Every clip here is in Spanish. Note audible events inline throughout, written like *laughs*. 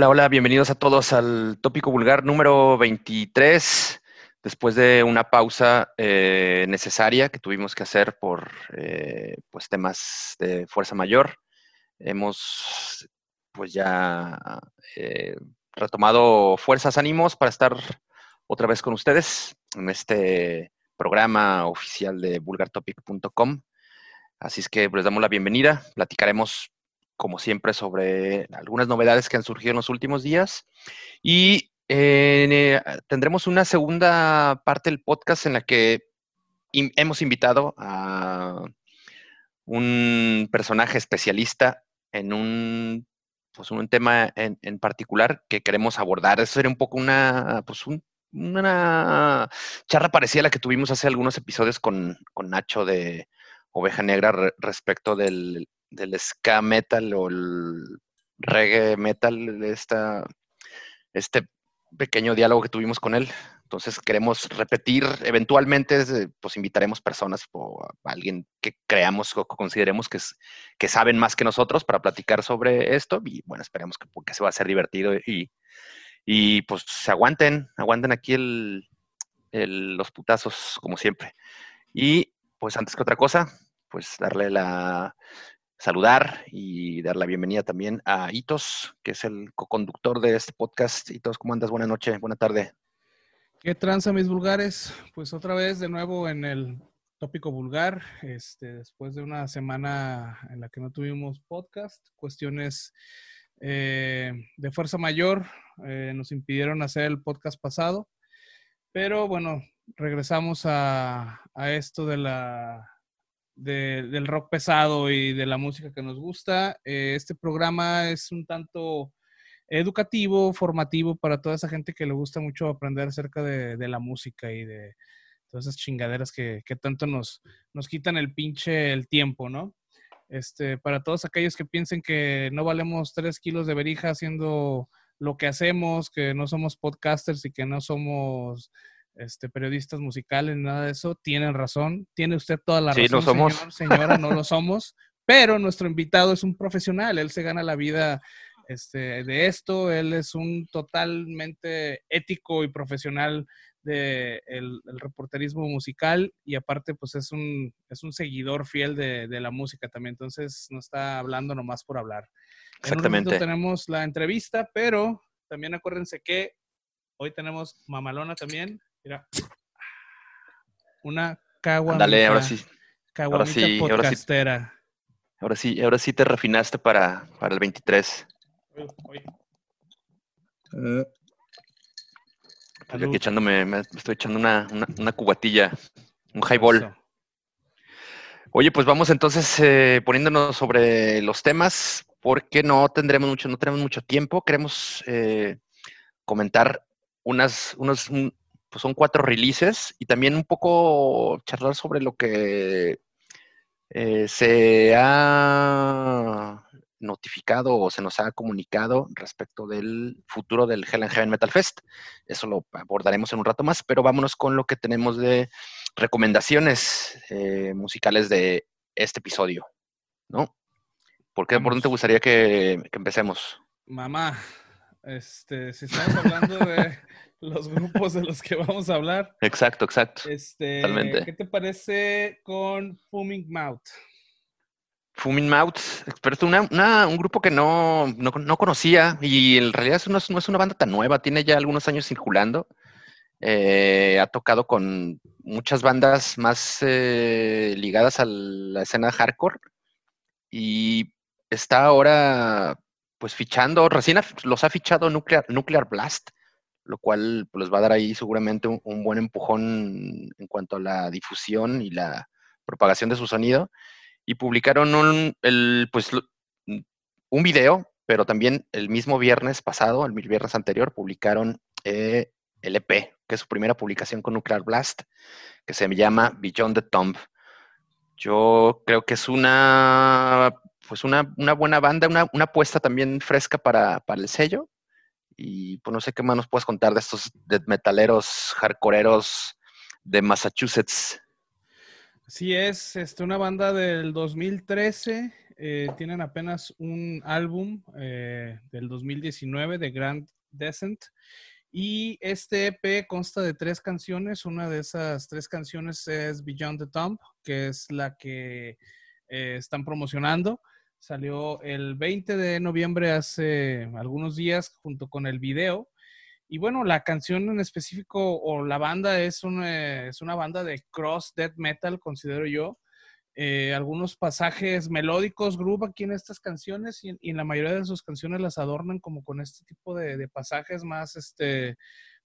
Hola, hola, bienvenidos a todos al tópico vulgar número 23. Después de una pausa eh, necesaria que tuvimos que hacer por eh, pues temas de fuerza mayor, hemos pues ya eh, retomado fuerzas, ánimos para estar otra vez con ustedes en este programa oficial de vulgartopic.com. Así es que les damos la bienvenida. Platicaremos como siempre, sobre algunas novedades que han surgido en los últimos días. Y eh, tendremos una segunda parte del podcast en la que hemos invitado a un personaje especialista en un, pues un tema en, particular que queremos abordar. Eso sería un poco una, pues una charla parecida a la que tuvimos hace algunos episodios con, con Nacho de Oveja Negra respecto del del ska metal o el reggae metal, esta, este pequeño diálogo que tuvimos con él. Entonces queremos repetir, eventualmente pues invitaremos personas o a alguien que creamos o consideremos que, que saben más que nosotros para platicar sobre esto y bueno, esperemos que, se va a hacer divertido y, y pues se aguanten, aguanten aquí el, los putazos como siempre. Y pues antes que otra cosa, pues darle la saludar y dar la bienvenida también a Itos, que es el co-conductor de este podcast. Itos, ¿cómo andas? Buenas noches, buena tarde. ¿Qué tranza, mis vulgares? Pues otra vez de nuevo en el tópico vulgar, este, después de una semana en la que no tuvimos podcast, cuestiones eh, de fuerza mayor eh, nos impidieron hacer el podcast pasado, pero bueno, regresamos a esto de la del rock pesado y de la música que nos gusta. Eh, este programa es un tanto educativo, formativo para toda esa gente que le gusta mucho aprender acerca de, la música y de todas esas chingaderas que, tanto nos, nos quitan el pinche el tiempo, ¿no? Este, para todos aquellos que piensen que no valemos tres kilos de verija haciendo lo que hacemos, que no somos podcasters y que no somos este, periodistas musicales, nada de eso, tienen razón. Tiene usted toda la sí, razón, somos. señora, no lo somos. Pero nuestro invitado es un profesional, él se gana la vida este, de esto, él es un totalmente ético y profesional del de el reporterismo musical y aparte pues es un, es un seguidor fiel de, de, la música también, entonces no está hablando nomás por hablar. Exactamente. tenemos la entrevista, pero también acuérdense que hoy tenemos Mamalona también, Mira. Una caguamita. Dale, ahora sí. Ahora sí, podcastera. Ahora sí, ahora sí te refinaste para, para el 23. Uh, estoy aquí echándome, me estoy echando una, una, una cubatilla, un highball. Oye, pues vamos entonces eh, poniéndonos sobre los temas, porque no tendremos mucho, no tenemos mucho tiempo. Queremos eh, comentar unas, unos, pues son cuatro releases y también un poco charlar sobre lo que eh, se ha notificado o se nos ha comunicado respecto del futuro del Hell and Heaven Metal Fest. Eso lo abordaremos en un rato más, pero vámonos con lo que tenemos de recomendaciones eh, musicales de este episodio, ¿no? ¿Por qué? ¿Por dónde te gustaría que, que empecemos? Mamá, este, si estamos hablando de los grupos de los que vamos a hablar. Exacto, exacto. Este, ¿Qué te parece con Fuming Mouth? Fuming Mouth, experto, una, un grupo que no, no, conocía y en realidad no es, no es, una banda tan nueva, tiene ya algunos años circulando. Eh, ha tocado con muchas bandas más eh, ligadas a la escena hardcore y está ahora pues fichando, recién los ha fichado Nuclear, Nuclear Blast, lo cual pues, les va a dar ahí seguramente un, buen empujón en cuanto a la difusión y la propagación de su sonido. Y publicaron un, pues, un video, pero también el mismo viernes pasado, el viernes anterior, publicaron eh, el EP, que es su primera publicación con Nuclear Blast, que se llama Beyond the Tomb. Yo creo que es una, pues una, buena banda, una, una apuesta también fresca para, para el sello y pues no sé qué más nos puedes contar de estos metaleros hardcoreeros de Massachusetts. Sí, es este, una banda del 2013. Eh, tienen apenas un álbum eh, del 2019 de Grand Descent. Y este EP consta de tres canciones. Una de esas tres canciones es Beyond the Tomb, que es la que eh, están promocionando. Salió el 20 de noviembre hace algunos días junto con el video. Y bueno, la canción en específico o la banda es una, es una banda de cross death metal, considero yo. Eh, algunos pasajes melódicos, groove aquí en estas canciones y, en la mayoría de sus canciones las adornan como con este tipo de, pasajes más, este,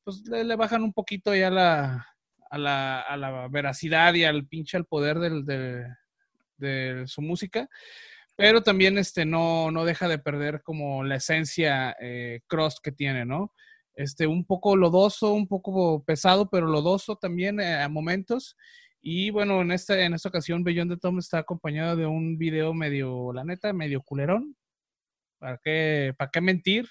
pues le, bajan un poquito ya la, a, la, a la veracidad y al pinche al poder de, de, su música. Pero también este, no, no deja de perder como la esencia eh, cross que tiene, ¿no? este, un poco lodoso, un poco pesado, pero lodoso también eh, a momentos. Y bueno, en esta, en esta ocasión Beyond the Tom está acompañado de un video medio, la neta, medio culerón. ¿Para qué, para qué mentir?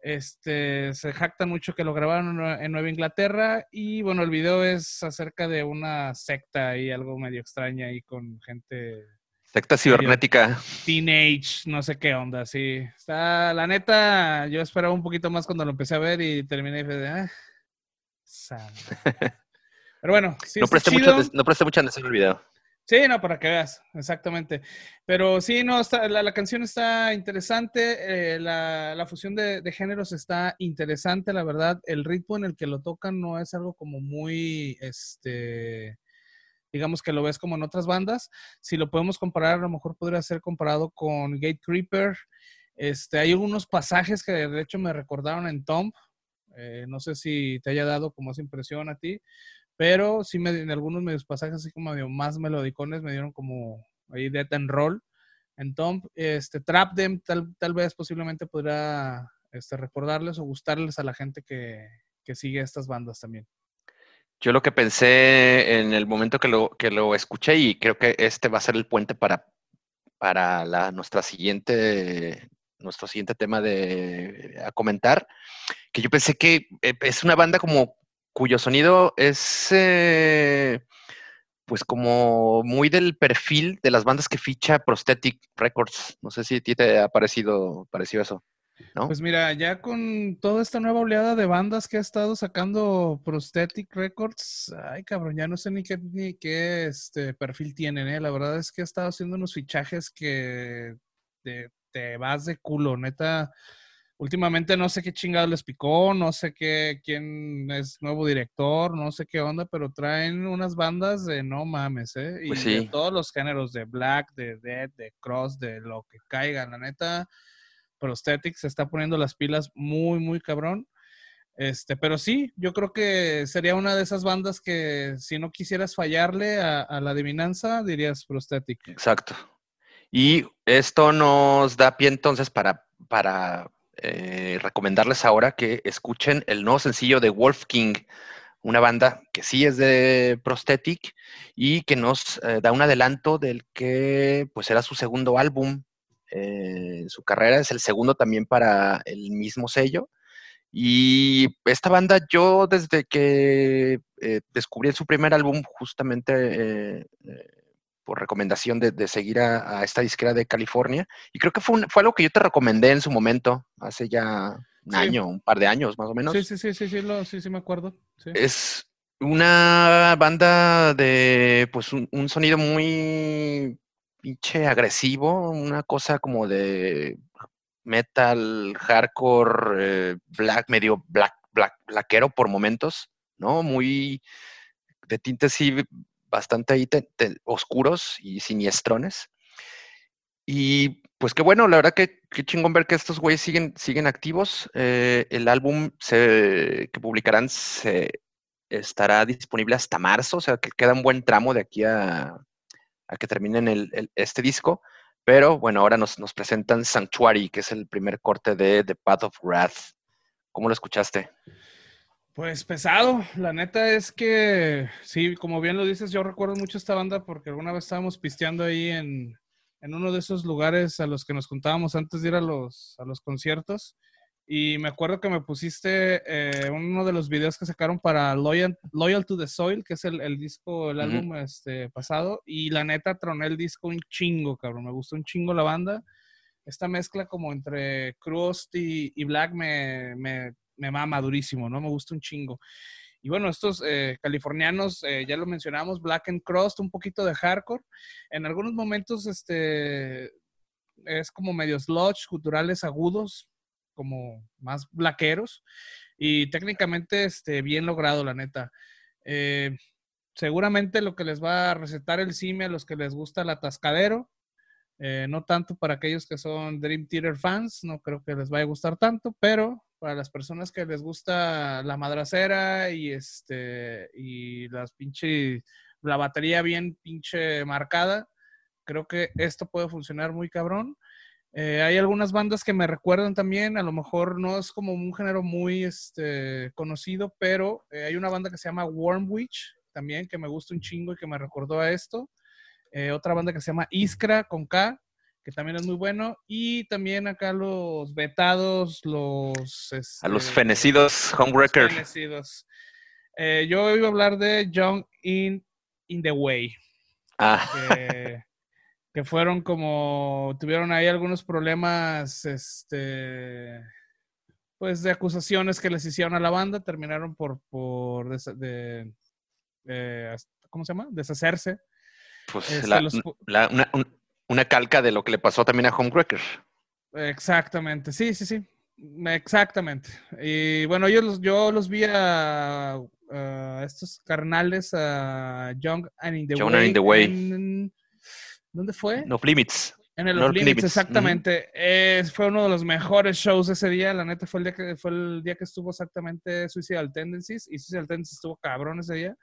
Este, se jactan mucho que lo grabaron en Nueva Inglaterra y bueno, el video es acerca de una secta y algo medio extraña ahí con gente Secta cibernética. Teenage, no sé qué onda, sí. Está, la neta, yo esperaba un poquito más cuando lo empecé a ver y terminé de, ah, *laughs* Pero bueno, sí. No presté, mucho, no presté mucha atención al video. Sí, no, para que veas, exactamente. Pero sí, no, está, la, canción está interesante, eh, la, la, fusión de, de, géneros está interesante, la verdad. El ritmo en el que lo tocan no es algo como muy, este, digamos que lo ves como en otras bandas. Si lo podemos comparar, a lo mejor podría ser comparado con Gate Creeper. Este, hay algunos pasajes que de hecho me recordaron en Tomb. Eh, no sé si te haya dado como esa impresión a ti, pero sí me, en algunos medios pasajes así como medio más melodicones me dieron como ahí Death and Roll. En Tomb, este, Trap Them tal, tal vez posiblemente podrá este, recordarles o gustarles a la gente que, que sigue estas bandas también. Yo lo que pensé en el momento que lo, que lo escuché, y creo que este va a ser el puente para, para nuestra siguiente, nuestro siguiente tema de, a comentar, que yo pensé que eh, es una banda como cuyo sonido es eh, pues como muy del perfil de las bandas que ficha Prosthetic Records. No sé si a ti te ha parecido, parecido eso. Pues mira, ya con toda esta nueva oleada de bandas que ha estado sacando Prosthetic Records, ay cabrón, ya no sé ni qué, ni qué este perfil tienen, ¿eh? La verdad es que ha estado haciendo unos fichajes que te, te vas de culo, neta. Últimamente no sé qué chingado les picó, no sé qué, quién es nuevo director, no sé qué onda, pero traen unas bandas de no mames, ¿eh? Y pues de todos los géneros, de black, de dead, de cross, de lo que caiga, la neta Prosthetics se está poniendo las pilas muy, muy cabrón. Este, pero sí, yo creo que sería una de esas bandas que si no quisieras fallarle a, la adivinanza, dirías Prosthetic. Exacto. Y esto nos da pie entonces para, para eh, recomendarles ahora que escuchen el nuevo sencillo de Wolf King, una banda que sí es de Prosthetic y que nos eh, da un adelanto del que pues era su segundo álbum en eh, su carrera, es el segundo también para el mismo sello. Y esta banda yo desde que eh, descubrí su primer álbum justamente eh, por recomendación de, seguir a, esta disquera de California, y creo que fue, fue algo que yo te recomendé en su momento, hace ya un año, un par de años más o menos. Sí, sí, sí, sí, sí, sí, sí me acuerdo. Es una banda de pues un sonido muy pinche agresivo, una cosa como de metal, hardcore, eh, black, medio black, black, blackero por momentos, ¿no? Muy de tintes sí bastante ahí oscuros y siniestrones. Y pues qué bueno, la verdad que qué chingón ver que estos güeyes siguen, siguen activos. Eh, el álbum que publicarán se estará disponible hasta marzo, o sea que queda un buen tramo de aquí a, a que terminen el, este disco. Pero bueno, ahora nos, nos, presentan Sanctuary, que es el primer corte de The Path of Wrath. ¿Cómo lo escuchaste? Pues pesado, la neta es que sí, como bien lo dices, yo recuerdo mucho esta banda porque alguna vez estábamos pisteando ahí en, en uno de esos lugares a los que nos juntábamos antes de ir a los, a los conciertos Y me acuerdo que me pusiste eh, uno de los videos que sacaron para Loyal, Loyal to the Soil, que es el, disco, el álbum este, pasado. Y la neta troné el disco un chingo, cabrón. Me gustó un chingo la banda. Esta mezcla como entre Crust y, Black me, me, me mama durísimo, ¿no? Me gusta un chingo. Y bueno, estos eh, californianos, eh, ya lo mencionamos, Black and Crust, un poquito de hardcore. En algunos momentos, este, es como medio sludge, culturales agudos, como más blaqueros. Y técnicamente, este, bien logrado, la neta. Eh, seguramente lo que les va a recetar el CIME a los que les gusta el atascadero, no tanto para aquellos que son Dream Theater fans, no creo que les vaya a gustar tanto, pero para las personas que les gusta la madracera y este y las pinche la batería bien pinche marcada, creo que esto puede funcionar muy cabrón. Eh, hay algunas bandas que me recuerdan también, a lo mejor no es como un género muy este, conocido, pero eh, hay una banda que se llama Warm Witch también que me gusta un chingo y que me recordó a esto. Eh, otra banda que se llama Iskra con K, que también es muy bueno. Y también acá los vetados, los... a los este, fenecidos Homewrecker. Fenecidos. Yo iba a hablar de Young in, in the Way. Ah. Que, fueron como... Tuvieron ahí algunos problemas, este... Pues de acusaciones que les hicieron a la banda, terminaron por, por de, ¿cómo se llama? Deshacerse. Pues este, la, una, una calca de lo que le pasó también a Homecracker. Exactamente, sí, sí, sí. Exactamente. Y bueno, yo los, yo los vi a, estos carnales, a Young and in the Young Way. And in the way. ¿Dónde fue? No Limits. En el Off Limits, exactamente. fue uno de los mejores shows ese día. La neta fue el día que, fue el día que estuvo exactamente Suicidal Tendencies. Y Suicidal Tendencies estuvo cabrón ese día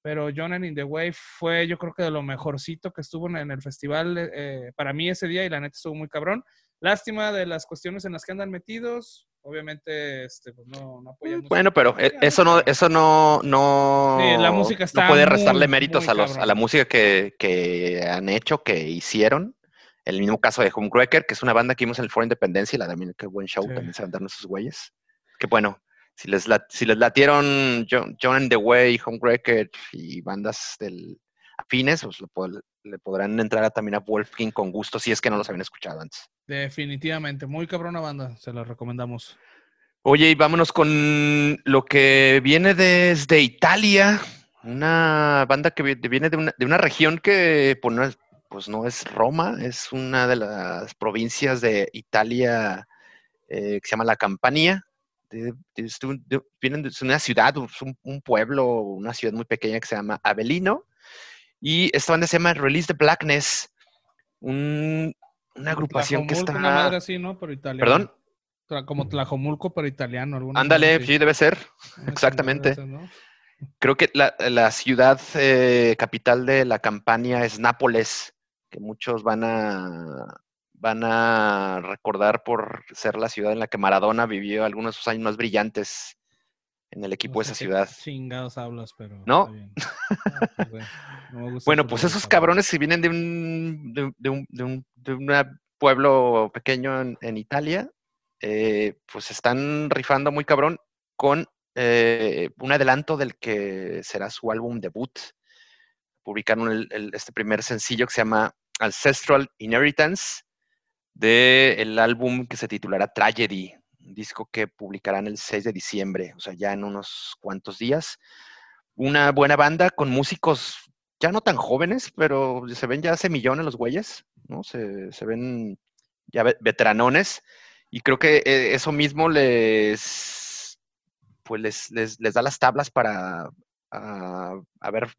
pero John and in the Way fue yo creo que de lo mejorcito que estuvo en el festival eh, para mí ese día y la neta estuvo muy cabrón. Lástima de las cuestiones en las que andan metidos. Obviamente, este, pues no, no apoyamos. Bueno, pero e, eso no, eso no, no, la música está no puede restarle méritos a los, a la música que, que, han hecho, que hicieron. El mismo caso de Homecracker, que es una banda que vimos en el Foro Independencia y la también, qué buen show, también se van a dar nuestros güeyes. Qué bueno, si les, si les latieron John, and the Way, Homebreaker y bandas del afines, pues le podrán entrar también a Wolfking con gusto si es que no los habían escuchado antes. Definitivamente, muy cabrona banda, se la recomendamos. Oye, y vámonos con lo que viene desde Italia, una banda que viene de una, de una región que pues no, es, pues no, es, Roma, es una de las provincias de Italia eh, que se llama La Campania, vienen de una ciudad, un, pueblo, una ciudad muy pequeña que se llama Avelino. Y esta banda se llama Release the Blackness, una agrupación que está... Una madre así, ¿no? Pero italiano. ¿Perdón? Como Tlajomulco, pero italiano. Ándale, sí, debe ser. Exactamente. Creo que la, ciudad eh, capital de la campaña es Nápoles, que muchos van a, van a recordar por ser la ciudad en la que Maradona vivió algunos de sus años más brillantes en el equipo de esa ciudad. Chingados hablas, pero. ¿No? bueno, pues esos cabrones que vienen de un, de, un, de un, pueblo pequeño en, Italia, eh, pues están rifando muy cabrón con eh, un adelanto del que será su álbum debut. Publicaron este primer sencillo que se llama Ancestral Inheritance del álbum que se titulará Tragedy, disco que publicarán el 6 de diciembre, o sea, ya en unos cuantos días. Una buena banda con músicos ya no tan jóvenes, pero se ven ya semillones los güeyes, ¿no? Se, ven ya veteranones y creo que eh, eso mismo les, pues les, da las tablas para haber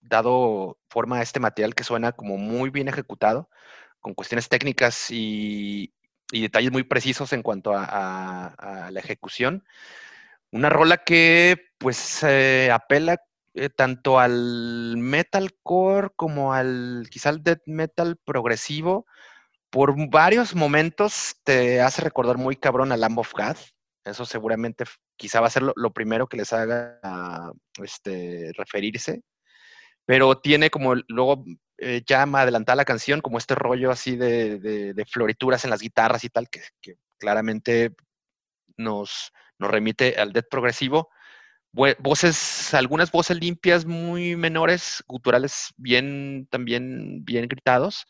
dado forma a este material que suena como muy bien ejecutado con cuestiones técnicas y, detalles muy precisos en cuanto a, la ejecución. Una rola que pues apela eh, tanto al metalcore como al quizá al death metal progresivo. Por varios momentos te hace recordar muy cabrón a Lamb of God. Eso seguramente quizá va a ser lo, primero que les haga este, referirse. Pero tiene como luego eh, ya más adelantada la canción, como este rollo así de, florituras en las guitarras y tal, que, claramente nos, nos remite al death progresivo. Voces, algunas voces limpias muy menores, guturales bien, también bien gritados.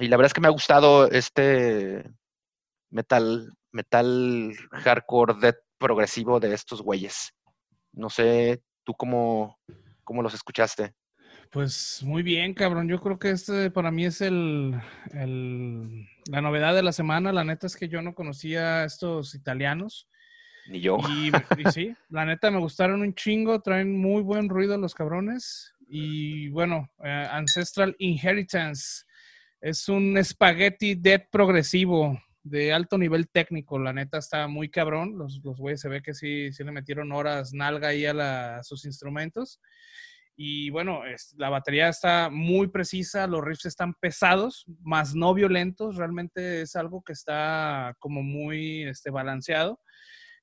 Y la verdad es que me ha gustado este metal, metal hardcore death progresivo de estos güeyes. No sé, ¿tú cómo, cómo los escuchaste? Pues muy bien, cabrón. Yo creo que este para mí es el, la novedad de la semana. La neta es que yo no conocía a estos italianos. Ni yo. *laughs* Y, sí, la neta me gustaron un chingo. Traen muy buen ruido los cabrones. Y bueno, eh, Ancestral Inheritance es un espagueti dead progresivo de alto nivel técnico. La neta está muy cabrón. Los, los güeyes se ve que sí, sí le metieron horas nalga ahí a, a sus instrumentos. Y bueno, la batería está muy precisa, los riffs están pesados, más no violentos. Realmente es algo que está como muy este, balanceado.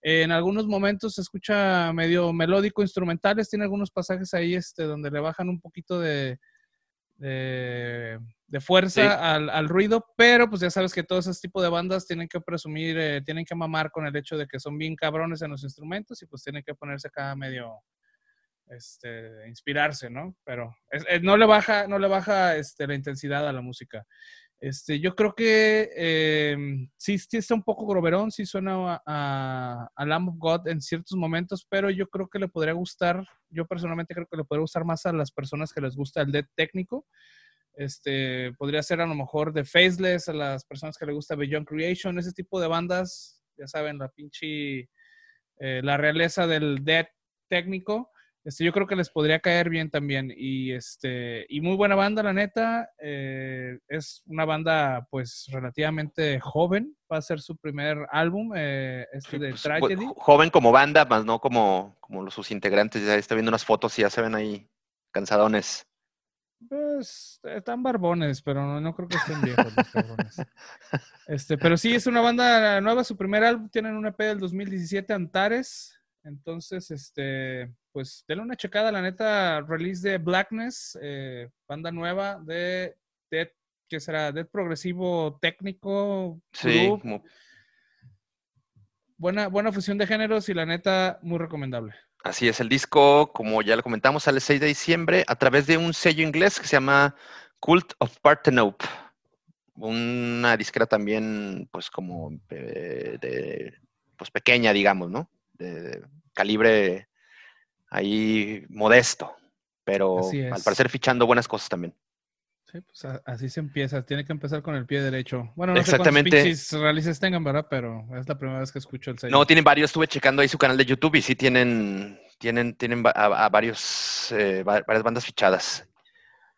En algunos momentos se escucha medio melódico, instrumentales. Tiene algunos pasajes ahí este, donde le bajan un poquito de, de, fuerza al, ruido, pero pues ya sabes que todo ese tipo de bandas tienen que presumir, eh, tienen que mamar con el hecho de que son bien cabrones en los instrumentos y pues tienen que ponerse acá medio, este, inspirarse, ¿no? Pero eh, no le baja, no le baja este, la intensidad a la música. Este, yo creo que eh, sí, sí, está un poco groberón, sí suena a, a, Lamb of God en ciertos momentos, pero yo creo que le podría gustar, yo personalmente creo que le podría gustar más a las personas que les gusta el dead técnico. Este, podría ser a lo mejor de Faceless, a las personas que les gusta Beyond Creation, ese tipo de bandas, ya saben, la pinche, eh, la realeza del dead técnico. Este, yo creo que les podría caer bien también. Y este, y muy buena banda, la neta. Eh, es una banda, pues, relativamente joven. Va a ser su primer álbum, eh, este de pues, Tragedy. Joven como banda, más no como, como sus integrantes. Ya está viendo unas fotos y ya se ven ahí cansadones. Pues están barbones, pero no, creo que estén viejos los. *laughs* Este, pero sí, es una banda nueva, su primer álbum, tienen un EP del 2017, Antares. Entonces, este, pues denle una checada, la neta, release de Blackness, eh, banda nueva de Dead, que será Dead progresivo técnico. Sí, buena, buena fusión de géneros y la neta, muy recomendable. Así es, el disco, como ya lo comentamos, sale el 6 de diciembre a través de un sello inglés que se llama Cult of Parthenope. Una disquera también, pues como eh, de, pues pequeña, digamos, ¿no? De calibre ahí modesto, pero al parecer fichando buenas cosas también. Sí, pues así se empieza. Tiene que empezar con el pie derecho. Bueno, no Exactamente. sé cuántos tengan, ¿verdad? Pero es la primera vez que escucho el sello. No, tienen varios. Estuve checando ahí su canal de YouTube y sí tienen, tienen, tienen a, varios, eh, varias bandas fichadas.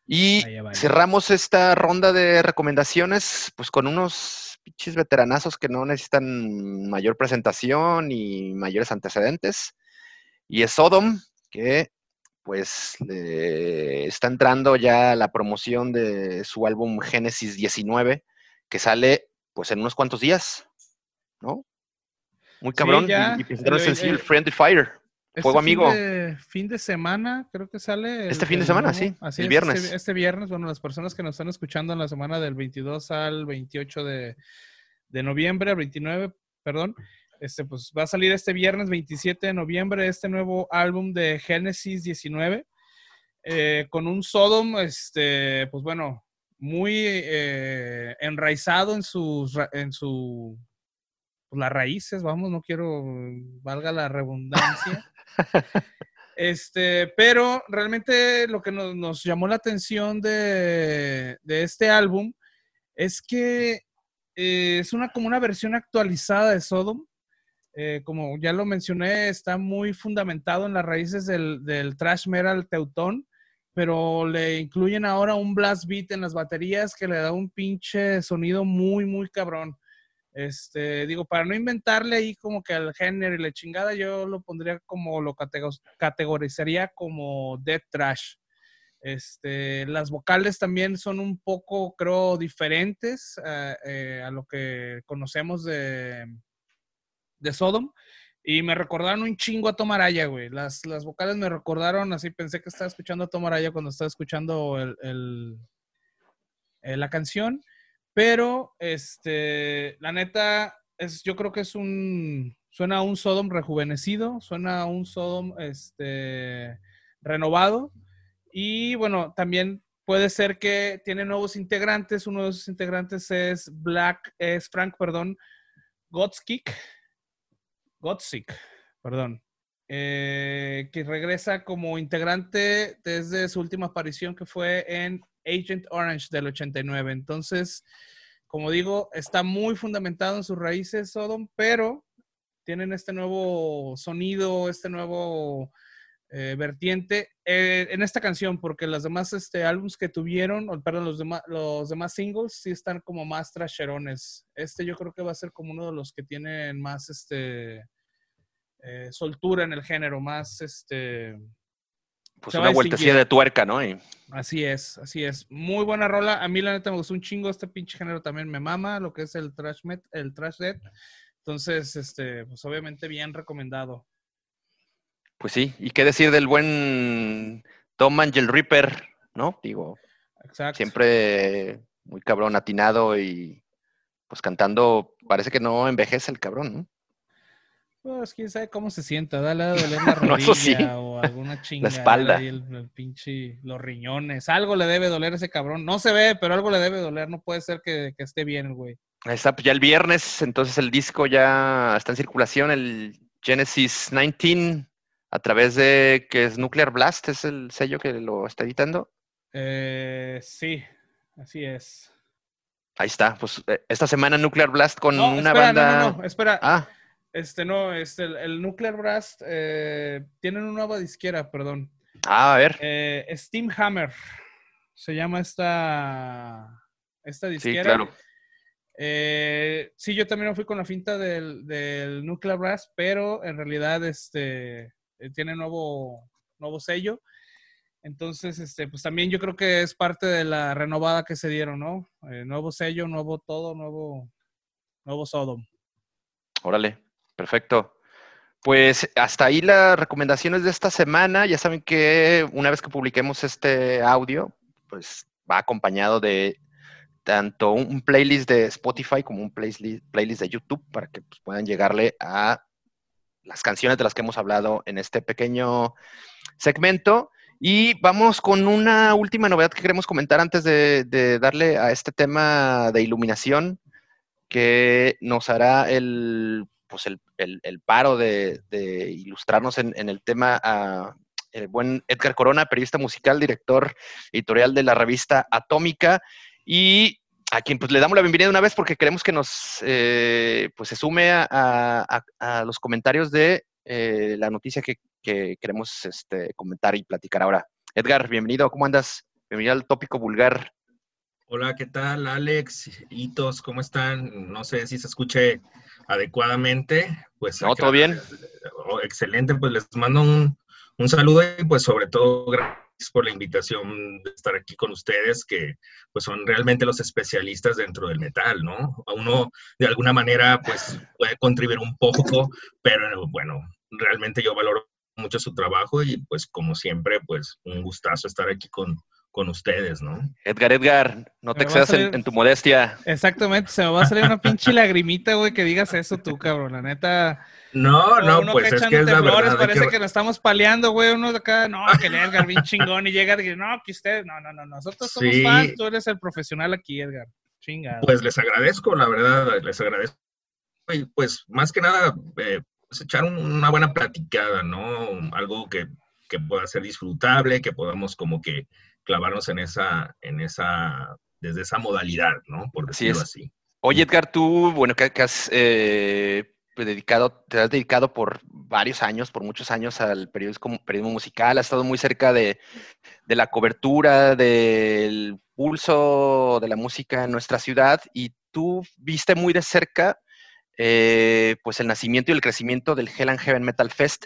Y cerramos esta ronda de recomendaciones pues con unos pinches veteranazos que no necesitan mayor presentación y mayores antecedentes. Y es Sodom, que pues está entrando ya la promoción de su álbum Génesis 19, que sale pues en unos cuantos días, ¿no? Muy cabrón. y, presentaron el sencillo Friendly Fire. Este Fuego amigo. Fin de, semana, creo que sale. este fin de semana, sí. Así el viernes. Este, este, viernes, bueno, las personas que nos están escuchando en la semana del 22 al 28 de, de noviembre, 29, perdón, este, pues va a salir este viernes 27 de noviembre este nuevo álbum de Genesis 19 eh, con un Sodom, este, pues bueno, muy eh, enraizado en sus, en su, pues las raíces, vamos, no quiero, valga la redundancia. *laughs* Este, pero realmente lo que nos, llamó la atención de, de este álbum es que eh, es una como una versión actualizada de Sodom. Eh, como ya lo mencioné, está muy fundamentado en las raíces del, trash metal teutón, pero le incluyen ahora un blast beat en las baterías que le da un pinche sonido muy, muy cabrón. Este, digo, para no inventarle ahí como que al género y la chingada, yo lo pondría como, lo categorizaría como death trash. Este, las vocales también son un poco, creo, diferentes eh, eh, a lo que conocemos de, de Sodom. Y me recordaron un chingo a Tomaraya, güey. Las, las vocales me recordaron, así pensé que estaba escuchando a Tomaraya cuando estaba escuchando el, eh, la canción. Pero, este, la neta, es, yo creo que es un, suena a un Sodom rejuvenecido, suena a un Sodom este, renovado. Y bueno, también puede ser que tiene nuevos integrantes. Uno de esos integrantes es Black, es Frank, perdón, Gotskick. Gotzik, perdón. Eh, que regresa como integrante desde su última aparición que fue en Agent Orange del 89. Entonces, como digo, está muy fundamentado en sus raíces Sodom, pero tienen este nuevo sonido, este nuevo eh, vertiente eh, en esta canción, porque los demás este, álbums que tuvieron, o, perdón, los, demás, los demás singles sí están como más trasherones. Este yo creo que va a ser como uno de los que tienen más este, eh, soltura en el género, más este... Pues una vueltecilla de tuerca, ¿no? Así es, así es. Muy buena rola. A mí la neta me gustó un chingo. Este pinche género también me mama, lo que es el trash met, el trash dead. Entonces, este, pues obviamente bien recomendado. Pues sí, y qué decir del buen Tom Angel Ripper, ¿no? Digo, siempre muy cabrón, atinado y pues cantando, parece que no envejece el cabrón, ¿no? Pues quién sabe cómo se sienta, dale a doler la rodilla o alguna chingada. La espalda. el, pinche, los riñones. Algo le debe doler a ese cabrón. No se ve, pero algo le debe doler. No puede ser que, esté bien el güey. Ahí está, pues ya el viernes, entonces el disco ya está en circulación, el Genesis 19, a través de, que es Nuclear Blast, es el sello que lo está editando. Eh, sí, así es. Ahí está, pues eh, esta semana Nuclear Blast con una banda. No, no, no, espera. Ah. Este, no, este, el, Nuclear Blast eh, tienen una nueva disquera, perdón. Ah, a ver. Eh, Steam Hammer se llama esta, esta disquera. Sí, claro. Eh, sí, yo también fui con la finta del, Nuclear Blast, pero en realidad este, tiene nuevo, nuevo sello. Entonces, este, pues también yo creo que es parte de la renovada que se dieron, ¿no? nuevo sello, nuevo todo, nuevo, nuevo Sodom. Órale. Perfecto. Pues hasta ahí las recomendaciones de esta semana. Ya saben que una vez que publiquemos este audio, pues va acompañado de tanto un playlist de Spotify como un playlist, de YouTube para que pues, puedan llegarle a las canciones de las que hemos hablado en este pequeño segmento. Y vamos con una última novedad que queremos comentar antes de darle a este tema de iluminación que nos hará el pues el, paro de, ilustrarnos en, el tema a el buen Edgar Corona, periodista musical, director editorial de la revista Atómica, y a quien pues le damos la bienvenida una vez porque queremos que nos eh, pues se sume a, los comentarios de eh, la noticia que, queremos este, comentar y platicar ahora. Edgar, bienvenido, ¿cómo andas? Bienvenido al tópico vulgar. Hola, ¿qué tal, Alex? Hitos, ¿cómo están? No sé si se escuche adecuadamente, pues... No, todo bien. Oh, excelente, pues les mando un, saludo y pues sobre todo gracias por la invitación de estar aquí con ustedes, que pues son realmente los especialistas dentro del metal, ¿no? A uno de alguna manera pues puede contribuir un poco, pero bueno, realmente yo valoro mucho su trabajo y pues como siempre pues un gustazo estar aquí con, con ustedes, ¿no? Edgar, Edgar, no te excedas en, tu modestia. Exactamente, se me va a salir una pinche lagrimita, güey, que digas eso tú, cabrón. La neta. No, no, pues es que es la verdad. Parece que... lo estamos paleando, güey. Uno de acá, no, que el Edgar, bien chingón, y llega y dice, no, que ustedes, no, no, no, nosotros somos fans, tú eres el profesional aquí, Edgar. Chingado. Pues les agradezco, la verdad, les agradezco. Y pues más que nada, eh, pues echar una buena platicada, ¿no? Algo que, que pueda ser disfrutable, que podamos como que clavarnos en esa, en esa, desde esa modalidad, ¿no? Por decirlo así. Oye, Edgar, tú, bueno, que, has eh, dedicado, te has dedicado por varios años, por muchos años al periodismo, periodismo musical, has estado muy cerca de, la cobertura, del pulso de la música en nuestra ciudad y tú viste muy de cerca eh, pues el nacimiento y el crecimiento del Hell and Heaven Metal Fest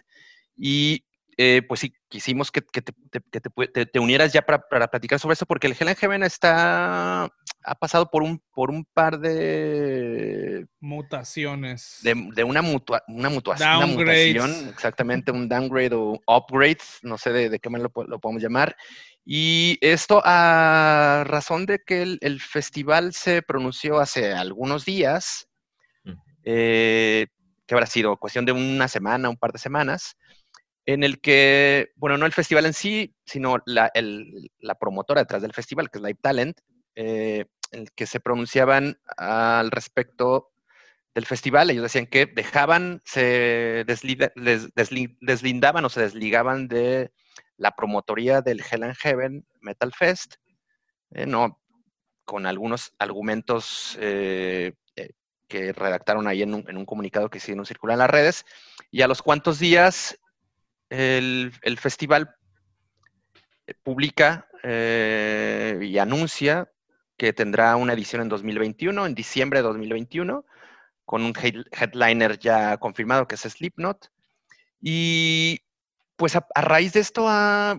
y eh, pues sí, quisimos que, te, unieras ya para, platicar sobre eso, porque el Hell Heaven está, ha pasado por un, por un par de... Mutaciones. De, una, una, mutación, exactamente, un downgrade o upgrade, no sé de, qué manera lo, podemos llamar. Y esto a razón de que el, festival se pronunció hace algunos días, eh, que habrá sido cuestión de una semana, un par de semanas, en el que, bueno, no el festival en sí, sino la, promotora detrás del festival, que es Live Talent, eh, en el que se pronunciaban al respecto del festival. Ellos decían que dejaban, se deslindaban o se desligaban de la promotoría del Hell and Heaven Metal Fest, eh, no, con algunos argumentos eh, que redactaron ahí en un, comunicado que hicieron circular en las redes. Y a los cuantos días el, festival publica y anuncia que tendrá una edición en 2021, en diciembre de 2021, con un headliner ya confirmado que es Slipknot. Y pues a, raíz de esto,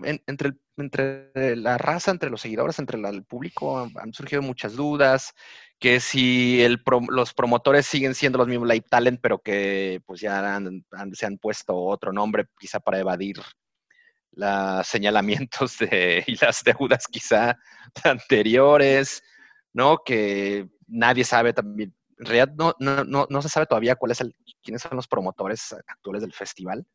entre, entre la raza, entre los seguidores, entre el público, han, surgido muchas dudas, que si los promotores siguen siendo los mismos Live Talent, pero que pues ya se han puesto otro nombre, quizá para evadir los señalamientos *laughs* y las deudas quizá anteriores, ¿no? Que nadie sabe también, en realidad no, no, no, se sabe todavía cuál es quiénes son los promotores actuales del festival.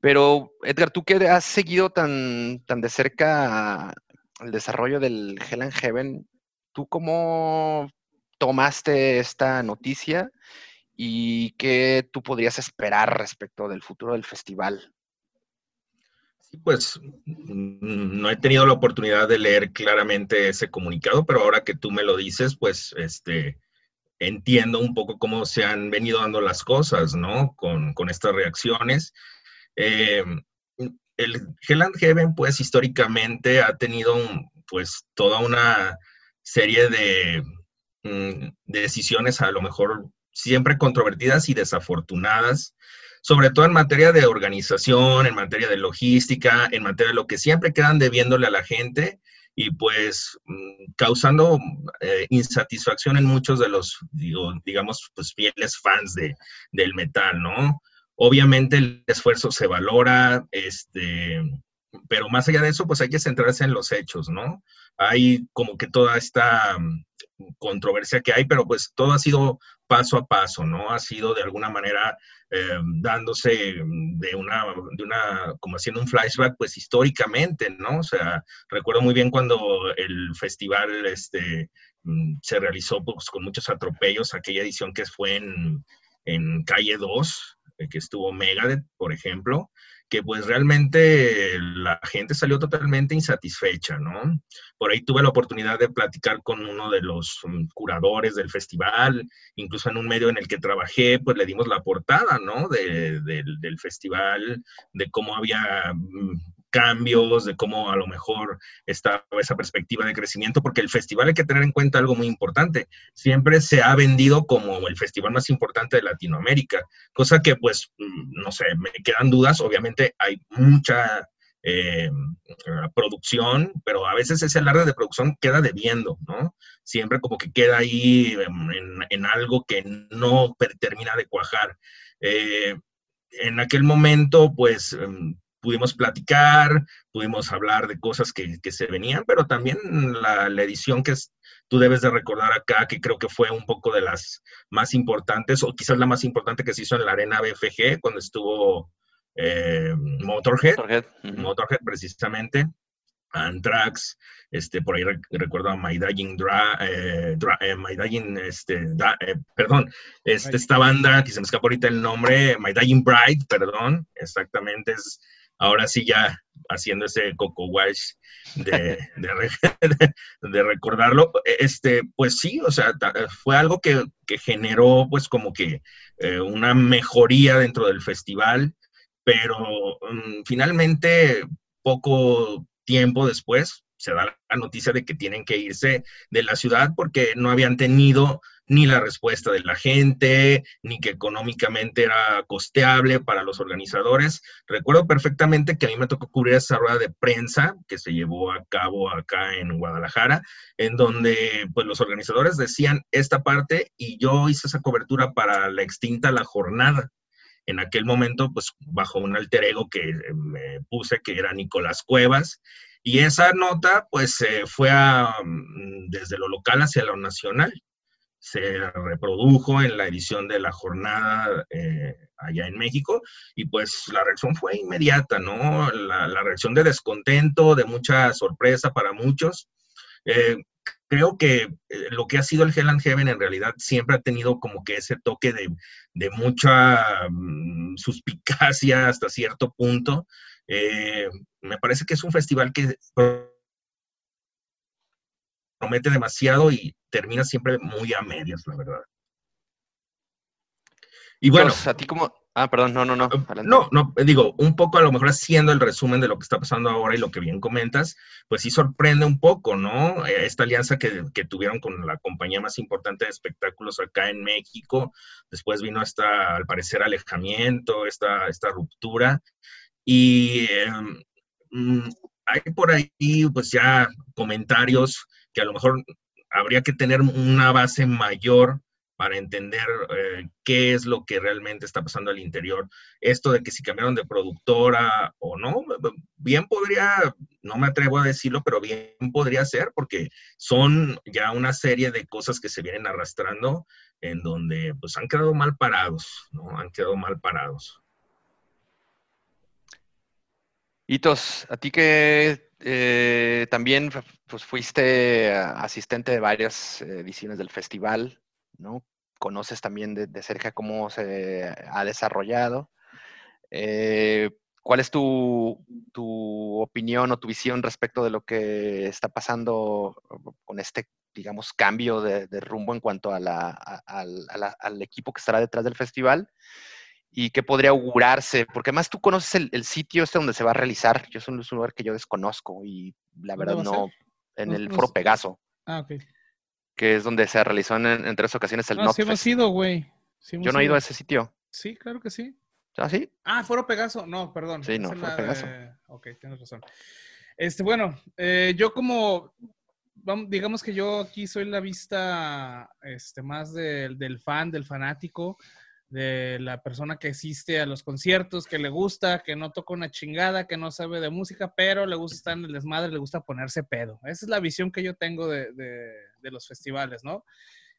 Pero, Edgar, tú que has seguido tan, tan de cerca el desarrollo del Hell and Heaven, ¿tú cómo tomaste esta noticia y qué tú podrías esperar respecto del futuro del festival? Sí, pues mm, no he tenido la oportunidad de leer claramente ese comunicado, pero ahora que tú me lo dices, pues este entiendo un poco cómo se han venido dando las cosas, ¿no? Con, con estas reacciones. Eh, el Hell Heaven, pues históricamente ha tenido pues toda una serie de mm, decisiones a lo mejor siempre controvertidas y desafortunadas, sobre todo en materia de organización, en materia de logística, en materia de lo que siempre quedan debiéndole a la gente y pues mm, causando eh, insatisfacción en muchos de los, digamos, pues fieles fans de, del metal, ¿no? Obviamente el esfuerzo se valora, este, pero más allá de eso, pues hay que centrarse en los hechos, ¿no? Hay como que toda esta controversia que hay, pero pues todo ha sido paso a paso, ¿no? Ha sido de alguna manera eh, dándose de una, de una, como haciendo un flashback, pues históricamente, ¿no? O sea, recuerdo muy bien cuando el festival este, mm, se realizó pues, con muchos atropellos, aquella edición que fue en, en Calle 2, eh, que estuvo Megadeth, por ejemplo, que pues realmente la gente salió totalmente insatisfecha, ¿no? Por ahí tuve la oportunidad de platicar con uno de los mm, curadores del festival, incluso en un medio en el que trabajé, pues le dimos la portada, ¿no? del festival, de cómo había mm, cambios, de cómo a lo mejor estaba esa perspectiva de crecimiento, porque el festival hay que tener en cuenta algo muy importante. Siempre se ha vendido como el festival más importante de Latinoamérica, cosa que pues, mm, no sé, me quedan dudas. Obviamente hay mucha eh, producción, pero a veces ese alarde de producción queda debiendo, ¿no? Siempre como que queda ahí en, algo que no termina de cuajar. Eh, en aquel momento, pues em, pudimos platicar, pudimos hablar de cosas que, se venían, pero también la, edición que es, tú debes de recordar acá, que creo que fue un poco de las más importantes, o quizás la más importante que se hizo en la arena BFG, cuando estuvo eh, Motorhead, Motorhead, precisamente, Anthrax, este, por ahí recuerdo a My Dying Dra, eh, eh, My Dying, este, perdón, este, esta banda, que se me escapó ahorita el nombre, My Dying Bride, perdón, exactamente, es ahora sí ya haciendo ese coco wash de, *laughs* de, recordarlo, este, pues sí, o sea, fue algo que, generó pues como que eh, una mejoría dentro del festival, pero mm, finalmente poco tiempo después se da la noticia de que tienen que irse de la ciudad porque no habían tenido ni la respuesta de la gente, ni que económicamente era costeable para los organizadores. Recuerdo perfectamente que a mí me tocó cubrir esa rueda de prensa que se llevó a cabo acá en Guadalajara, en donde pues los organizadores decían esta parte y yo hice esa cobertura para la extinta La Jornada. En aquel momento, pues bajo un alter ego que me puse, que era Nicolás Cuevas, y esa nota, pues, fue a, mm, desde lo local hacia lo nacional. Se reprodujo en la edición de la jornada eh, allá en México y pues la reacción fue inmediata, ¿no? La, reacción de descontento, de mucha sorpresa para muchos. Eh, creo que eh, lo que ha sido el Hell and Heaven en realidad siempre ha tenido como que ese toque de, de mucha mm, suspicacia hasta cierto punto. me parece que es un festival que promete demasiado y termina siempre muy a medias, la verdad. Y bueno. a ti como. Ah, perdón, no, no, no. Eh, no, no, digo, un poco a lo mejor haciendo el resumen de lo que está pasando ahora y lo que bien comentas, pues sí sorprende un poco, ¿no? Eh, esta alianza que, que tuvieron con la compañía más importante de espectáculos acá en México, después vino esta, al parecer, alejamiento, esta, esta ruptura. Y em, mm, hay por ahí, pues ya comentarios que a lo mejor habría que tener una base mayor para entender eh, qué es lo que realmente está pasando al interior. Esto de que si cambiaron de productora o no, bien podría, no me atrevo a decirlo, pero bien podría ser, porque son ya una serie de cosas que se vienen arrastrando en donde pues han quedado mal parados, ¿no? Han quedado mal parados. Hitos, a ti que eh, también pues, fuiste asistente de varias ediciones del festival, ¿no? Conoces también de, cerca cómo se ha desarrollado. Eh, ¿Cuál es tu, opinión o tu visión respecto de lo que está pasando con este, digamos, cambio de, rumbo en cuanto a al equipo que estará detrás del festival? Y qué podría augurarse, porque además tú conoces el, sitio este donde se va a realizar. Yo es un, lugar que yo desconozco y la verdad no, en el Foro Pegaso. Ah, ok. Que es donde se realizó en, tres ocasiones el No, sí hemos ido, güey. yo no he ido a ese sitio. Sí, claro que sí. ¿Ah, sí? Ah, Foro Pegaso. No, perdón. Sí, no, Foro Pegaso. Ok, tienes razón. Este, bueno, eh, yo como, digamos que yo aquí soy la vista este, más del fan, del fanático de la persona que asiste a los conciertos, que le gusta, que no toca una chingada, que no sabe de música, pero le gusta estar en el desmadre, le gusta ponerse pedo. Esa es la visión que yo tengo de, los festivales, ¿no?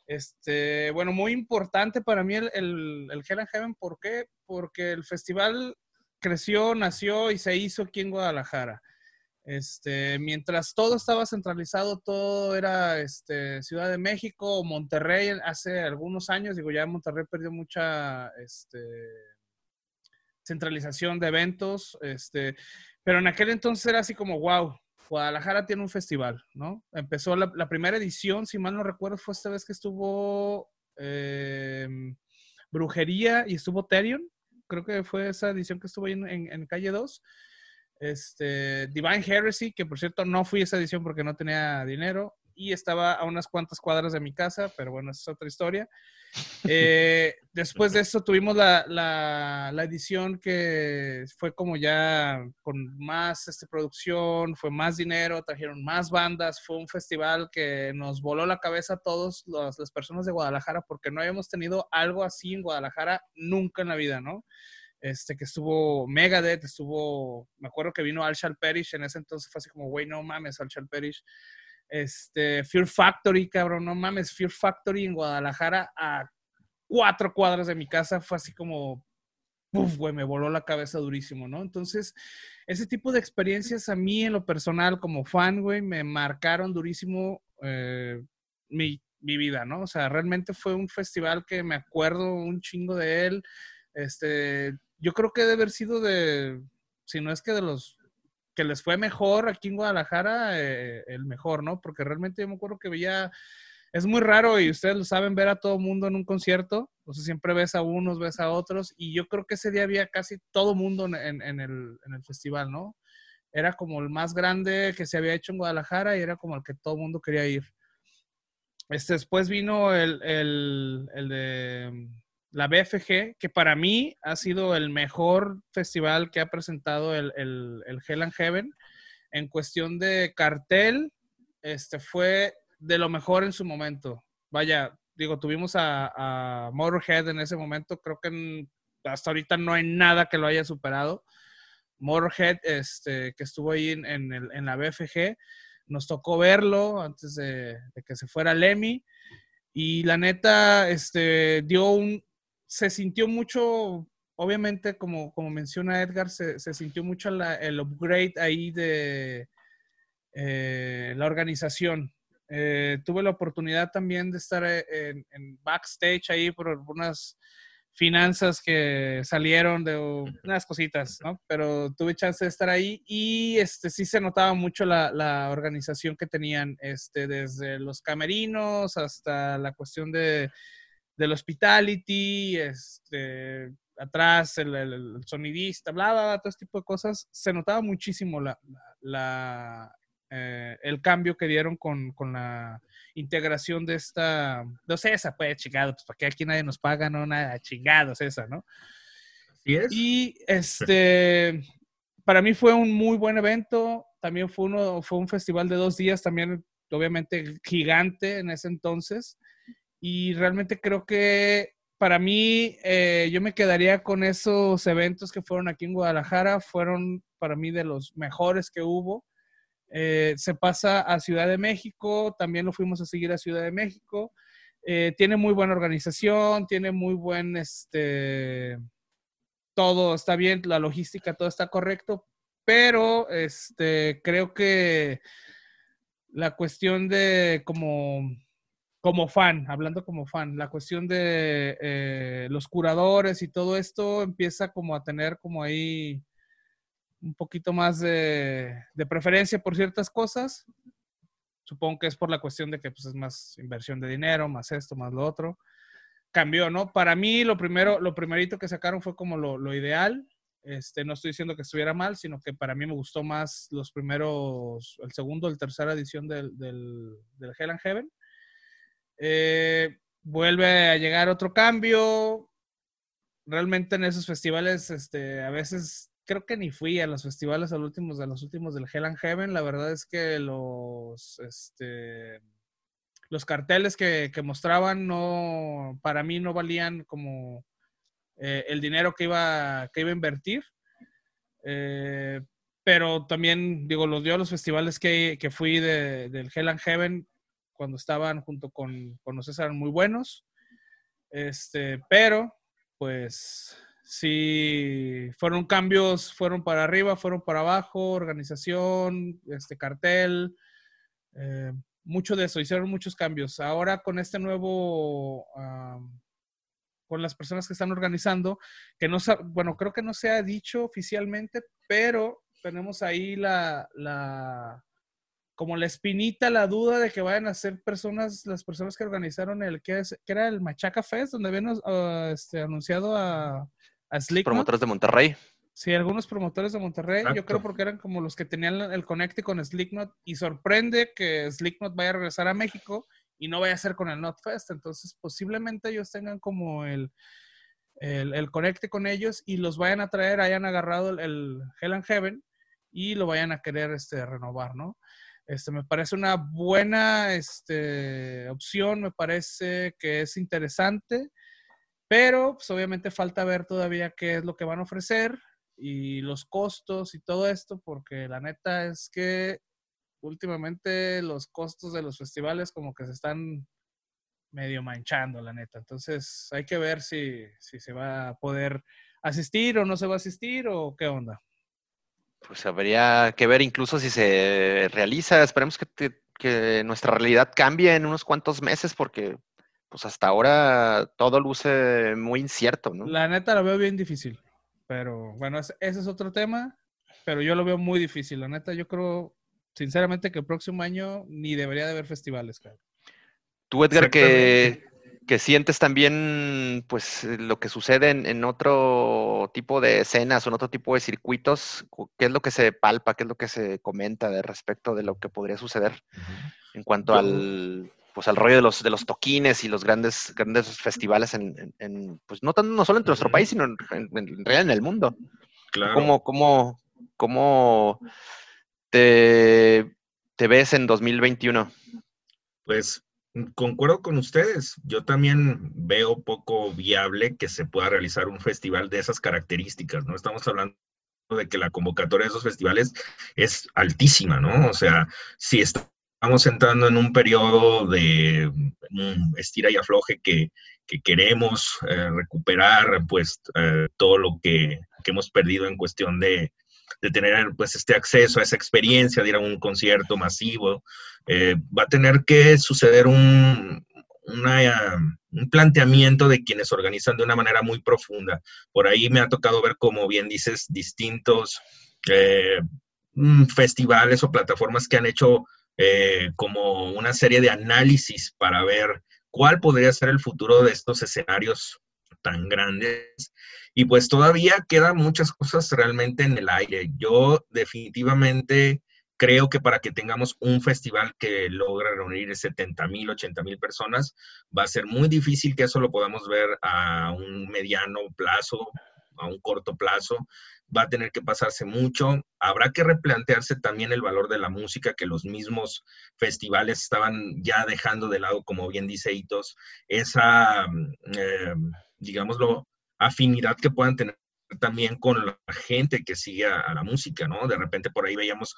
Este, bueno, muy importante para mí el, el, el Hell and Heaven, ¿por qué? Porque el festival creció, nació y se hizo aquí en Guadalajara. Este, mientras todo estaba centralizado, todo era este, Ciudad de México Monterrey hace algunos años, digo, ya Monterrey perdió mucha este, centralización de eventos, este, pero en aquel entonces era así como, wow, Guadalajara tiene un festival, ¿no? Empezó la, primera edición, si mal no recuerdo, fue esta vez que estuvo em, Brujería y estuvo Terion, creo que fue esa edición que estuvo ahí en, en Calle 2. Este, Divine Heresy, que por cierto no fui a esa edición porque no tenía dinero y estaba a unas cuantas cuadras de mi casa, pero bueno, esa es otra historia. *laughs* Eh, después de eso tuvimos la, la, edición que fue como ya con más este, producción, fue más dinero, trajeron más bandas, fue un festival que nos voló la cabeza a todos las personas de Guadalajara porque no habíamos tenido algo así en Guadalajara nunca en la vida, ¿no? Este, que estuvo Megadeth, estuvo, me acuerdo que vino Al Perish, en ese entonces fue así como, güey, no mames, Al Perish. Este, Fear Factory, cabrón, no mames, Fear Factory en Guadalajara a cuatro cuadras de mi casa fue así como, ¡puf! güey, me voló la cabeza durísimo, ¿no? Entonces, ese tipo de experiencias a mí en lo personal como fan, güey, me marcaron durísimo eh, mi, mi vida, ¿no? O sea, realmente fue un festival que me acuerdo un chingo de él. Este, yo creo que debe haber sido de, si no es que de los que les fue mejor aquí en Guadalajara, eh, el mejor, ¿no? Porque realmente yo me acuerdo que veía, es muy raro y ustedes lo saben ver a todo mundo en un concierto, o sea, siempre ves a unos, ves a otros, y yo creo que ese día había casi todo mundo en, en, el, en el festival, ¿no? Era como el más grande que se había hecho en Guadalajara y era como el que todo mundo quería ir. Este, después vino el, el, el de la BFG, que para mí ha sido el mejor festival que ha presentado el, el, el Hell and Heaven. En cuestión de cartel, este fue de lo mejor en su momento. Vaya, digo, tuvimos a, a Motorhead en ese momento, creo que hasta ahorita no hay nada que lo haya superado. Motorhead, este, que estuvo ahí en, en, la BFG, nos tocó verlo antes de, de que se fuera Lemmy Y la neta, este, dio un, se sintió mucho, obviamente, como, como menciona Edgar, se, sintió mucho el upgrade ahí de eh, la organización. Eh, tuve la oportunidad también de estar en, en backstage ahí por algunas finanzas que salieron de unas cositas, ¿no? Pero tuve chance de estar ahí y este sí se notaba mucho la, la organización que tenían, este, desde los camerinos hasta la cuestión de, del hospitality, este, atrás el, sonidista, bla, bla, bla, todo este tipo de cosas. Se notaba muchísimo la, la, eh, el cambio que dieron con, con la integración de esta, no sé, esa pues chingado, pues porque aquí nadie nos paga, no, nada, chingados esa, ¿no? Así es. Y este, para mí fue un muy buen evento, también fue, uno, fue un festival de dos días, también obviamente gigante en ese entonces, y realmente creo que para mí, eh, yo me quedaría con esos eventos que fueron aquí en Guadalajara, fueron para mí de los mejores que hubo. Eh, se pasa a Ciudad de México, también lo fuimos a seguir a Ciudad de México. Eh, tiene muy buena organización, tiene muy buen, este, todo está bien, la logística, todo está correcto, pero este, creo que la cuestión de como, como fan, hablando como fan, la cuestión de eh, los curadores y todo esto empieza como a tener como ahí un poquito más de, preferencia por ciertas cosas. Supongo que es por la cuestión de que pues, es más inversión de dinero, más esto, más lo otro. Cambió, ¿no? Para mí lo primero, lo primerito que sacaron fue como lo, ideal. Este, no estoy diciendo que estuviera mal, sino que para mí me gustó más los primeros, el segundo, el tercera edición del, del, Hell and Heaven. Eh, vuelve a llegar otro cambio. Realmente en esos festivales, este, a veces creo que ni fui a los festivales a los últimos, a los últimos del Hell and Heaven. La verdad es que los, este, los carteles que, mostraban no, para mí no valían como eh, el dinero que iba, que iba a invertir. Eh, pero también, digo, los dio a los festivales que, fui de, del Hell and Heaven cuando estaban junto con, con los eran muy buenos. Este, pero, pues, sí fueron cambios, fueron para arriba, fueron para abajo, organización, este cartel, eh, mucho de eso, hicieron muchos cambios. Ahora con este nuevo, con las personas que están organizando, que no, bueno, creo que no se ha dicho oficialmente, pero tenemos ahí la, la, como la espinita, la duda de que vayan a ser personas, las personas que organizaron el, que, es, que era el Machaca Fest, donde habían uh, este, anunciado a Promotores de Monterrey. Sí, algunos promotores de Monterrey, yo creo porque eran como los que tenían el conecte con Slicknot y sorprende que Slicknot vaya a regresar a México y no vaya a ser con el NotFest. Entonces, posiblemente ellos tengan como el, el, conecte con ellos y los vayan a traer, hayan agarrado el, Hell and Heaven y lo vayan a querer este, renovar, ¿no? Este, me parece una buena este, opción, me parece que es interesante. Pero pues, obviamente falta ver todavía qué es lo que van a ofrecer y los costos y todo esto, porque la neta es que últimamente los costos de los festivales como que se están medio manchando, la neta. Entonces hay que ver si, si se va a poder asistir o no se va a asistir o qué onda. Pues habría que ver incluso si se realiza. Esperemos que, que nuestra realidad cambie en unos cuantos meses porque pues hasta ahora todo luce muy incierto, ¿no? La neta lo veo bien difícil, pero bueno, ese, es otro tema, pero yo lo veo muy difícil. La neta, yo creo, sinceramente, que el próximo año ni debería de haber festivales, claro. Tú, Edgar, que, que, sientes también, pues, lo que sucede en, otro tipo de escenas o en otro tipo de circuitos, ¿qué es lo que se palpa, qué es lo que se comenta de respecto de lo que podría suceder en cuanto al pues al rollo de los, de los toquines y los grandes, grandes festivales en, pues no, tan, no solo en nuestro país, sino en, realidad en el mundo. Claro. ¿Cómo, cómo, cómo te, te ves en 2021? Pues concuerdo con ustedes. Yo también veo poco viable que se pueda realizar un festival de esas características, ¿no? Estamos hablando de que la convocatoria de esos festivales es altísima, ¿no? O sea, si estamos entrando en un periodo de estira y afloje que, queremos eh, recuperar pues eh, todo lo que, hemos perdido en cuestión de, tener pues este acceso a esa experiencia de ir a un concierto masivo. va a tener que suceder un, un planteamiento de quienes organizan de una manera muy profunda. Por ahí me ha tocado ver, como bien dices, distintos mm, festivales o plataformas que han hecho eh, como una serie de análisis para ver cuál podría ser el futuro de estos escenarios tan grandes. Y pues todavía quedan muchas cosas realmente en el aire. Yo definitivamente creo que para que tengamos un festival que logre reunir 70 mil, 80 mil personas, va a ser muy difícil que eso lo podamos ver a un mediano plazo, a un corto plazo va a tener que pasarse mucho. Habrá que replantearse también el valor de la música que los mismos festivales estaban ya dejando de lado, como bien dice Hitos, esa, mm, eh, digámoslo, afinidad que puedan tener también con la gente que sigue a, la música, ¿no? De repente por ahí veíamos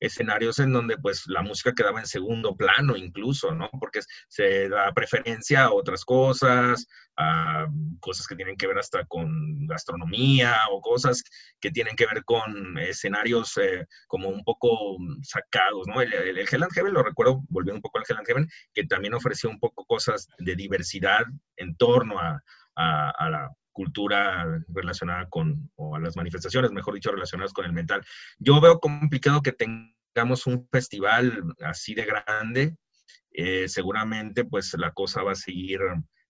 escenarios en donde pues la música quedaba en segundo plano incluso, ¿no? Porque se da preferencia a otras cosas, a cosas que tienen que ver hasta con gastronomía o cosas que tienen que ver con escenarios eh, como un poco sacados, ¿no? El, el, Hell and Heaven, lo recuerdo, volviendo un poco al Hell and Heaven, que también ofreció un poco cosas de diversidad en torno a, a la cultura relacionada con, o a las manifestaciones, mejor dicho, relacionadas con el metal. Yo veo complicado que tengamos un festival así de grande. Eh, seguramente, pues la cosa va a seguir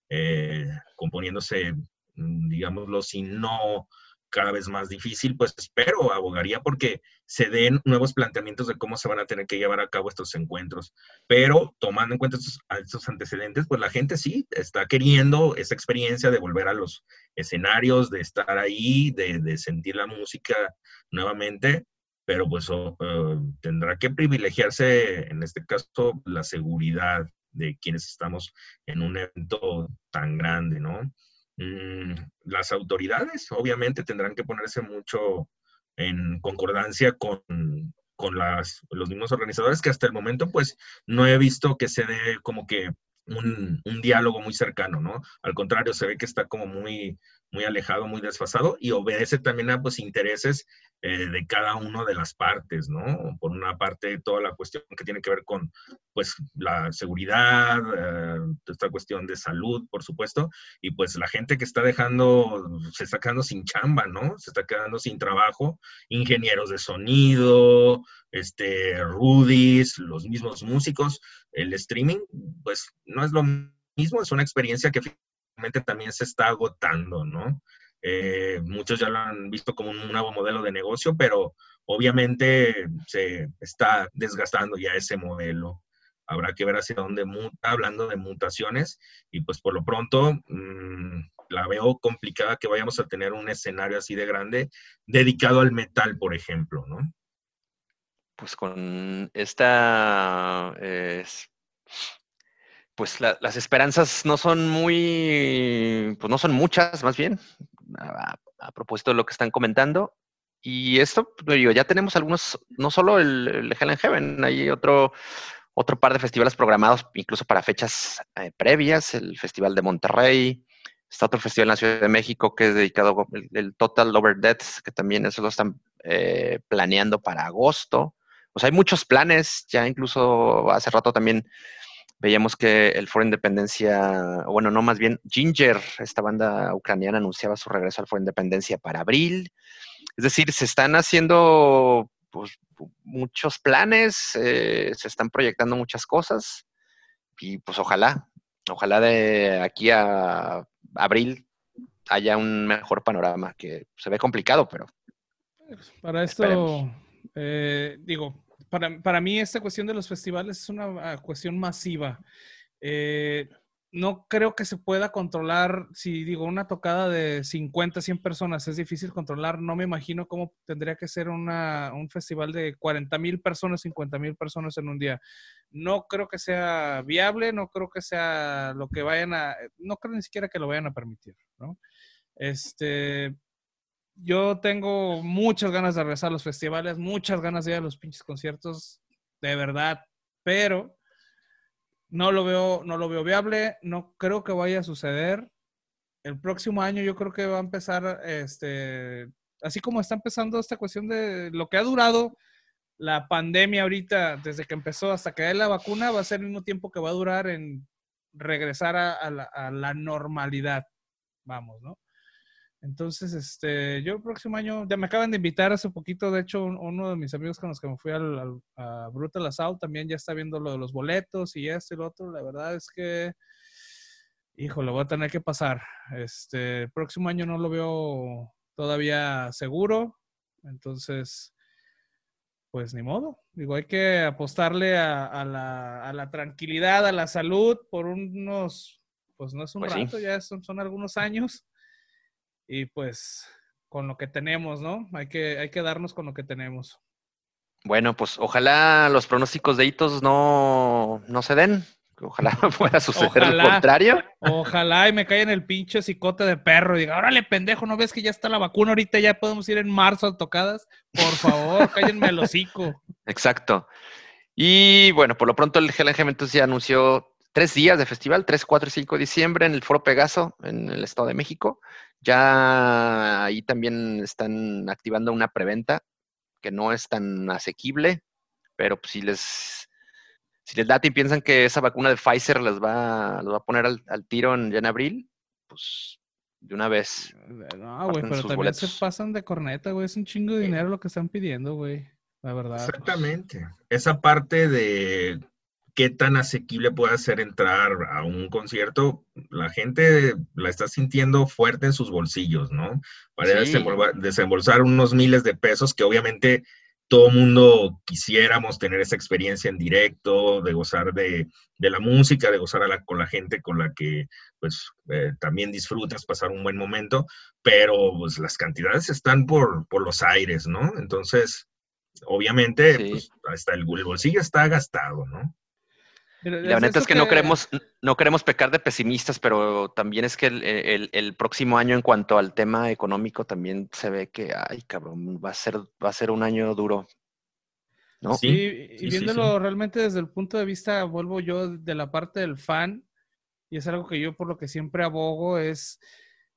eh, componiéndose, mm, digámoslo, si no cada vez más difícil, pues espero, abogaría porque se den nuevos planteamientos de cómo se van a tener que llevar a cabo estos encuentros. Pero tomando en cuenta estos, antecedentes, pues la gente sí está queriendo esa experiencia de volver a los escenarios, de estar ahí, de, sentir la música nuevamente, pero pues tendrá que privilegiarse, en este caso, la seguridad de quienes estamos en un evento tan grande, ¿no? Mm, las autoridades obviamente tendrán que ponerse mucho en concordancia con, con las, los mismos organizadores que hasta el momento pues no he visto que se dé como que un, un, diálogo muy cercano, ¿no? Al contrario, se ve que está como muy, muy alejado, muy desfasado y obedece también a pues intereses eh, de cada una de las partes, ¿no? Por una parte, toda la cuestión que tiene que ver con pues la seguridad, eh, esta cuestión de salud, por supuesto, y pues la gente que está dejando, se está quedando sin chamba, ¿no? Se está quedando sin trabajo, ingenieros de sonido, este, rudis, los mismos músicos, el streaming, pues no es lo mismo, es una experiencia que también se está agotando, ¿no? Eh, muchos ya lo han visto como un nuevo modelo de negocio, pero obviamente se está desgastando ya ese modelo. Habrá que ver hacia dónde muta, hablando de mutaciones, y pues por lo pronto mm, la veo complicada que vayamos a tener un escenario así de grande dedicado al metal, por ejemplo, ¿no? Pues con esta pues las esperanzas no son muy, pues no son muchas, más bien, a, propósito de lo que están comentando. Y esto, pues, digo, ya tenemos algunos, no solo el, el Hell Heaven, hay otro, otro par de festivales programados incluso para fechas eh, previas, el Festival de Monterrey, está otro festival en la Ciudad de México que es dedicado el, Total Over Deaths, que también eso lo están eh, planeando para agosto. O sea, hay muchos planes, ya incluso hace rato también veíamos que el Foro Independencia, bueno, no más bien Ginger, esta banda ucraniana, anunciaba su regreso al Foro Independencia para abril. Es decir, se están haciendo pues, muchos planes, eh, se están proyectando muchas cosas y pues ojalá, ojalá de aquí a abril haya un mejor panorama, que se ve complicado, pero... Para esto, eh, digo, para, mí esta cuestión de los festivales es una ah, cuestión masiva. Eh, no creo que se pueda controlar, si digo una tocada de 50, 100 personas, es difícil controlar. No me imagino cómo tendría que ser un festival de 40 mil personas, 50 mil personas en un día. No creo que sea viable, no creo que sea lo que vayan a, no creo ni siquiera que lo vayan a permitir. Este, yo tengo muchas ganas de regresar a los festivales, muchas ganas de ir a los pinches conciertos, de verdad, pero no lo veo, no lo veo viable, no creo que vaya a suceder. El próximo año yo creo que va a empezar, este, así como está empezando esta cuestión de lo que ha durado la pandemia ahorita, desde que empezó hasta que haya la vacuna, va a ser el mismo tiempo que va a durar en regresar a la normalidad. Vamos, ¿no? Entonces, este, yo el próximo año, ya me acaban de invitar hace poquito, de hecho, uno de mis amigos con los que me fui al, a Brutal Assault también ya está viendo lo de los boletos y esto y lo otro. La verdad es que, hijo, lo voy a tener que pasar. Este, el próximo año no lo veo todavía seguro, entonces, pues ni modo. Digo, hay que apostarle a, la, a la, tranquilidad, a la salud por unos, pues no es un pues rato, ya son, son algunos años y pues con lo que tenemos, ¿no? Hay que, hay que darnos con lo que tenemos. Bueno, pues ojalá los pronósticos de hitos no, no se den. Ojalá *laughs* pueda suceder lo contrario. Ojalá y me caiga en el pinche cicote de perro y diga, órale, pendejo, ¿no ves que ya está la vacuna ahorita? Ya podemos ir en marzo a tocadas. Por favor, cállenme el hocico. *laughs* Exacto. Y bueno, por lo pronto el GLG entonces ya anunció tres días de festival, 3, 4 y 5 de diciembre en el Foro Pegaso, en el Estado de México. Ya ahí también están activando una preventa que no es tan asequible, pero pues si les, si les y piensan que esa vacuna de Pfizer les va, va a poner al, tiro en, ya en abril, pues de una vez. No, güey, pero también se pasan de corneta, güey. Es un chingo de dinero lo que están pidiendo, güey. La verdad. Exactamente. Esa parte de qué tan asequible puede ser entrar a un concierto, la gente la está sintiendo fuerte en sus bolsillos, ¿no? Para desembolsar unos miles de pesos que obviamente todo mundo quisiéramos tener esa experiencia en directo, de gozar de, la música, de gozar con la gente con la que pues eh, también disfrutas, pasar un buen momento, pero pues las cantidades están por, los aires, ¿no? Entonces, obviamente, pues, hasta el bolsillo está gastado, ¿no? La neta es que, no queremos, no queremos pecar de pesimistas, pero también es que el, próximo año en cuanto al tema económico también se ve que, ay, cabrón, va a ser, va a ser un año duro. ¿no? Sí, y viéndolo realmente desde el punto de vista, vuelvo yo de la parte del fan, y es algo que yo por lo que siempre abogo, es,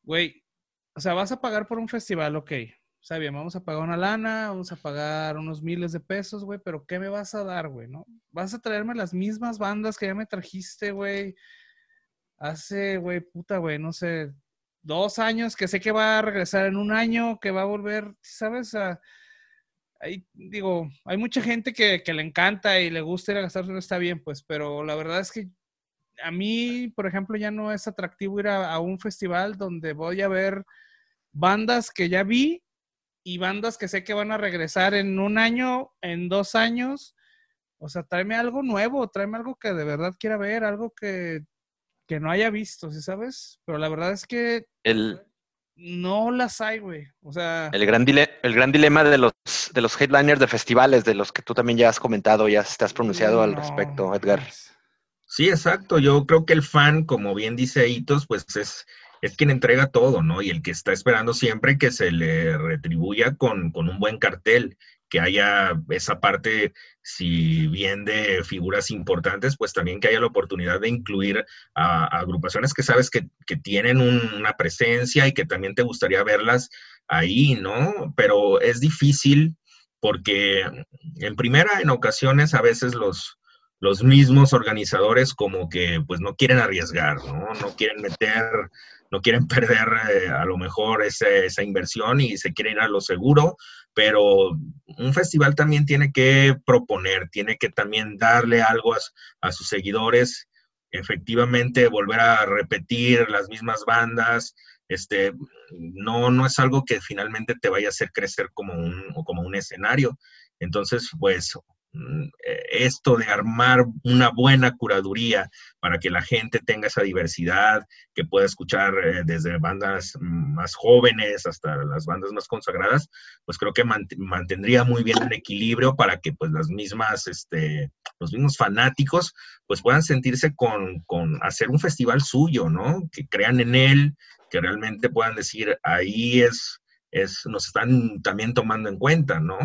güey, o sea, vas a pagar por un festival, ok, sea, bien, vamos a pagar una lana, vamos a pagar unos miles de pesos, güey, pero ¿qué me vas a dar, güey, no? Vas a traerme las mismas bandas que ya me trajiste, güey, hace, güey, puta, güey, no sé, dos años, que sé que va a regresar en un año, que va a volver, ¿sabes? ahí, digo, hay mucha gente que, le encanta y le gusta ir a gastar, está bien, pues, pero la verdad es que a mí, por ejemplo, ya no es atractivo ir a un festival donde voy a ver bandas que ya vi y bandas que sé que van a regresar en un año, en dos años. O sea, tráeme algo nuevo, tráeme algo que de verdad quiera ver, algo que, no haya visto, ¿sí sabes? Pero la verdad es que el, no las hay, güey. O sea. El gran, el gran dilema de los, de los headliners de festivales, de los que tú también ya has comentado, ya te has pronunciado al respecto, Edgar. Sí, exacto. Yo creo que el fan, como bien dice Hitos, pues es es quien entrega todo, ¿no? Y el que está esperando siempre que se le retribuya con, un buen cartel, que haya esa parte, si bien de figuras importantes, pues también que haya la oportunidad de incluir a, agrupaciones que sabes que, tienen una presencia y que también te gustaría verlas ahí, ¿no? Pero es difícil porque en primera, en ocasiones a veces los, los mismos organizadores como que pues no quieren arriesgar, ¿no? No quieren meter no quieren *laughs* perder eh, a lo mejor esa inversión y se quieren ir a lo seguro, pero un festival también tiene que proponer, tiene que también darle algo a, sus seguidores, efectivamente volver a repetir las mismas bandas, este, no, no es algo que finalmente te vaya a hacer crecer como un, como un escenario. Entonces, pues esto de armar una buena curaduría para que la gente tenga esa diversidad, que pueda escuchar eh, desde bandas más jóvenes hasta las bandas más consagradas, pues creo que mantendría muy bien el equilibrio para que pues las mismas, este, los mismos fanáticos pues puedan sentirse con, con hacer un festival suyo, ¿no? Que crean en él, que realmente puedan decir, ahí es, es, nos están también tomando en cuenta, ¿no?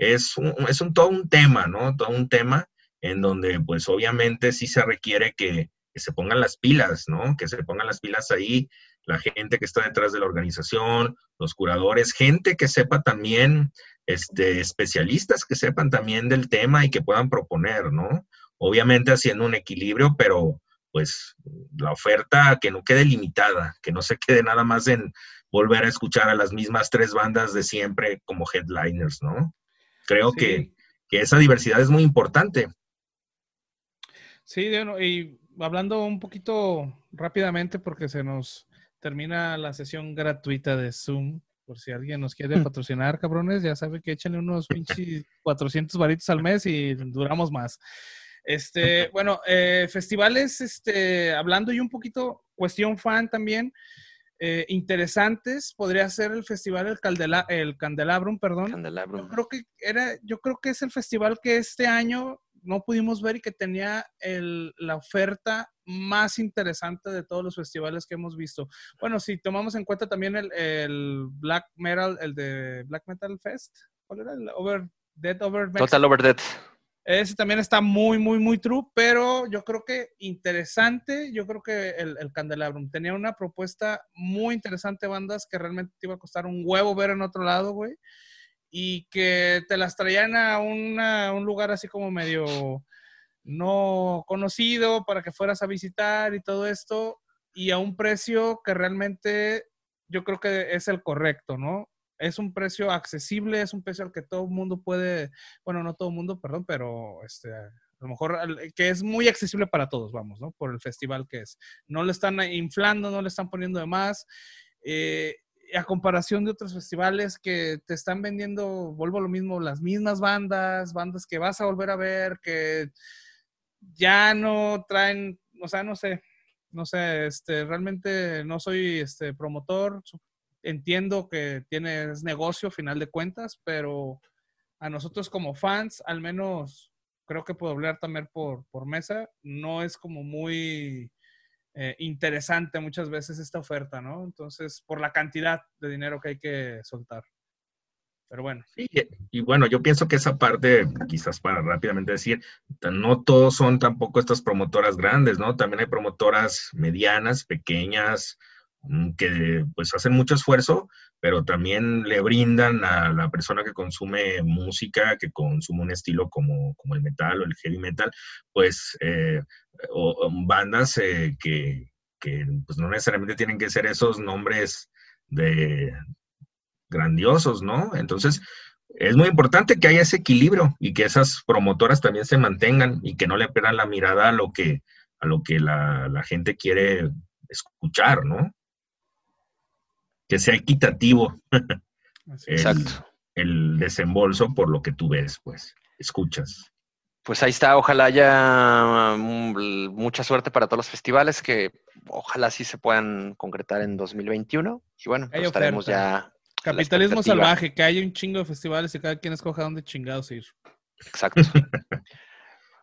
Es un, es un, todo un tema, ¿no? Todo un tema en donde pues obviamente sí se requiere que, se pongan las pilas, ¿no? Que se pongan las pilas ahí, la gente que está detrás de la organización, los curadores, gente que sepa también, este, especialistas que sepan también del tema y que puedan proponer, ¿no? Obviamente haciendo un equilibrio, pero pues la oferta que no quede limitada, que no se quede nada más en volver a escuchar a las mismas tres bandas de siempre como headliners, ¿no? Creo que, esa diversidad es muy importante. Sí, y hablando un poquito rápidamente porque se nos termina la sesión gratuita de Zoom, por si alguien nos quiere patrocinar, cabrones, ya sabe que échenle unos pinches *laughs* 400 varitos al mes y duramos más. Este, *laughs* bueno, eh, festivales, este, hablando y un poquito, cuestión fan también, eh, interesantes, podría ser el festival El, Caldela, el Candelabrum, perdón. Candelabrum. Yo creo que era, yo creo que es el festival que este año no pudimos ver y que tenía el, la oferta más interesante de todos los festivales que hemos visto. Bueno, si tomamos en cuenta también el, el Black Metal, el de Black Metal Fest, ¿cuál era? El Over Dead Over Total Over Dead. Ese también está muy, muy, muy true, pero yo creo que interesante. Yo creo que el, el Candelabrum tenía una propuesta muy interesante, bandas que realmente te iba a costar un huevo ver en otro lado, güey. Y que te las traían a un lugar así como medio no conocido para que fueras a visitar y todo esto. Y a un precio que realmente yo creo que es el correcto, ¿no? Es un precio accesible, es un precio al que todo el mundo puede, bueno, no todo el mundo, perdón, pero este, a lo mejor que es muy accesible para todos, vamos, ¿no? Por el festival que es. No le están inflando, no le están poniendo de más. Eh, a comparación de otros festivales que te están vendiendo, vuelvo a lo mismo, las mismas bandas, bandas que vas a volver a ver, que ya no traen, o sea, no sé, no sé, este, realmente no soy este promotor, entiendo que tienes negocio, final de cuentas, pero a nosotros como fans, al menos creo que puedo hablar también por, por mesa, no es como muy eh, interesante muchas veces esta oferta, ¿no? Entonces, por la cantidad de dinero que hay que soltar. Pero bueno. Sí, y bueno, yo pienso que esa parte, quizás para rápidamente decir, no todos son tampoco estas promotoras grandes, ¿no? También hay promotoras medianas, pequeñas, que pues hacen mucho esfuerzo, pero también le brindan a la persona que consume música, que consume un estilo como, como el metal o el heavy metal, pues eh, o, bandas eh, que, que, pues no necesariamente tienen que ser esos nombres de grandiosos, ¿no? Entonces, es muy importante que haya ese equilibrio y que esas promotoras también se mantengan y que no le pierdan la mirada a lo que, a lo que la, la gente quiere escuchar, ¿no? Que sea equitativo Exacto. el desembolso por lo que tú ves, pues, escuchas. Pues ahí está, ojalá haya mm, mucha suerte para todos los festivales, que ojalá sí se puedan concretar en 2021. Y bueno, pues estaremos ya. Capitalismo salvaje, que haya un chingo de festivales y cada quien escoja dónde chingados ir. Exacto. *laughs*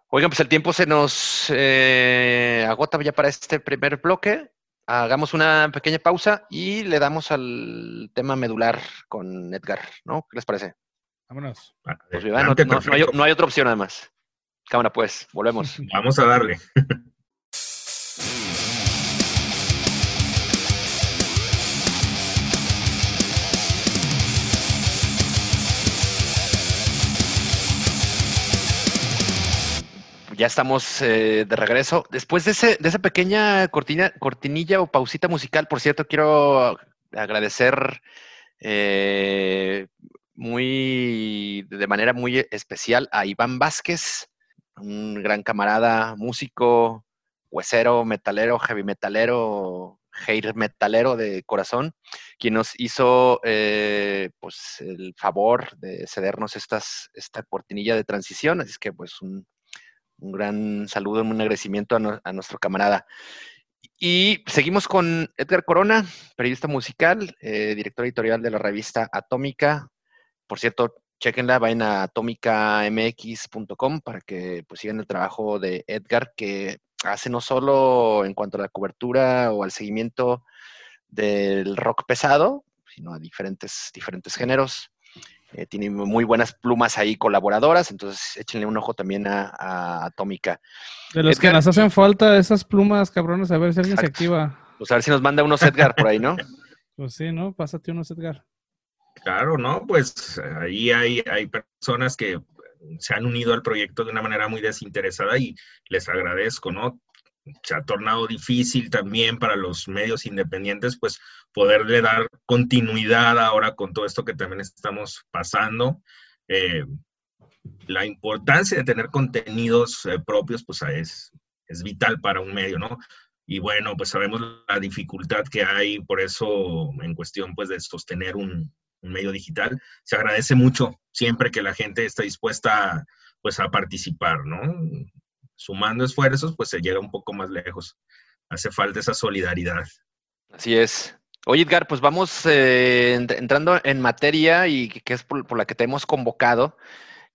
Oigan, pues el tiempo se nos eh, agota ya para este primer bloque hagamos una pequeña pausa y le damos al tema medular con Edgar, ¿no? ¿Qué les parece? Vámonos. Pues, no, hay, no, hay, otra opción además. Cámara, pues, volvemos. *laughs* Vamos a darle. *laughs* ya estamos eh, de regreso. Después de, ese, de esa pequeña cortina, cortinilla o pausita musical, por cierto, quiero agradecer eh, muy, de manera muy especial a Iván Vázquez, un gran camarada, músico, huesero, metalero, heavy metalero, hair metalero de corazón, quien nos hizo eh, pues el favor de cedernos estas, esta cortinilla de transición. Así que pues un, un gran saludo, un agradecimiento a, nuestro camarada. Y seguimos con Edgar Corona, periodista musical, eh, director editorial de la revista Atómica. Por cierto, chequenla, vayan a atómicamx.com para que pues, sigan el trabajo de Edgar, que hace no solo en cuanto a la cobertura o al seguimiento del rock pesado, sino a diferentes, diferentes géneros. Eh, tiene muy buenas plumas ahí colaboradoras, entonces échenle un ojo también a, Atómica. De los que nos hacen falta esas plumas, cabrones, a ver si alguien se activa. Pues a ver si nos manda unos Edgar por ahí, ¿no? *laughs* Pues sí, ¿no? Pásate unos Edgar. Claro, ¿no? Pues ahí hay, hay personas que se han unido al proyecto de una manera muy desinteresada y les agradezco, ¿no? Se ha tornado difícil también para los medios independientes, pues poderle dar continuidad ahora con todo esto que también estamos pasando. Eh, la importancia de tener contenidos eh, propios, pues es, es vital para un medio, ¿no? Y bueno, pues sabemos la dificultad que hay, por eso en cuestión pues de sostener un, un medio digital, se agradece mucho siempre que la gente está dispuesta pues a participar, ¿no? Sumando esfuerzos, pues se llega un poco más lejos. Hace falta esa solidaridad. Así es. Oye, Edgar, pues vamos eh, entrando en materia y que es por, la que te hemos convocado.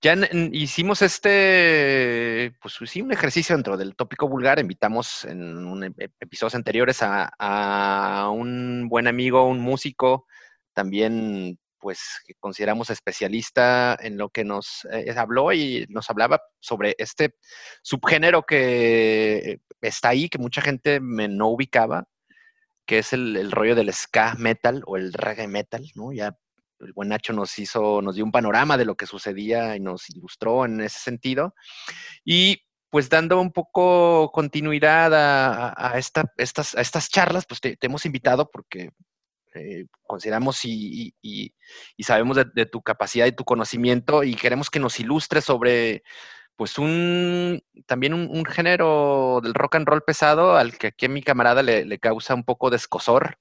Ya hicimos este, pues sí, un ejercicio dentro del tópico vulgar. Invitamos en episodios anteriores a, un buen amigo, un músico, también pues consideramos especialista en lo que nos eh, habló y nos hablaba sobre este subgénero que está ahí, que mucha gente me no ubicaba, que es el, rollo del ska metal o el reggae metal, ¿no? Ya el buen Nacho nos hizo, nos dio un panorama de lo que sucedía y nos ilustró en ese sentido. Y pues dando un poco continuidad a estas charlas, pues te, hemos invitado porque eh, consideramos y, sabemos de, tu capacidad y tu conocimiento y queremos que nos ilustres sobre pues un también un, género del rock and roll pesado al que aquí a mi camarada le, causa un poco de escosor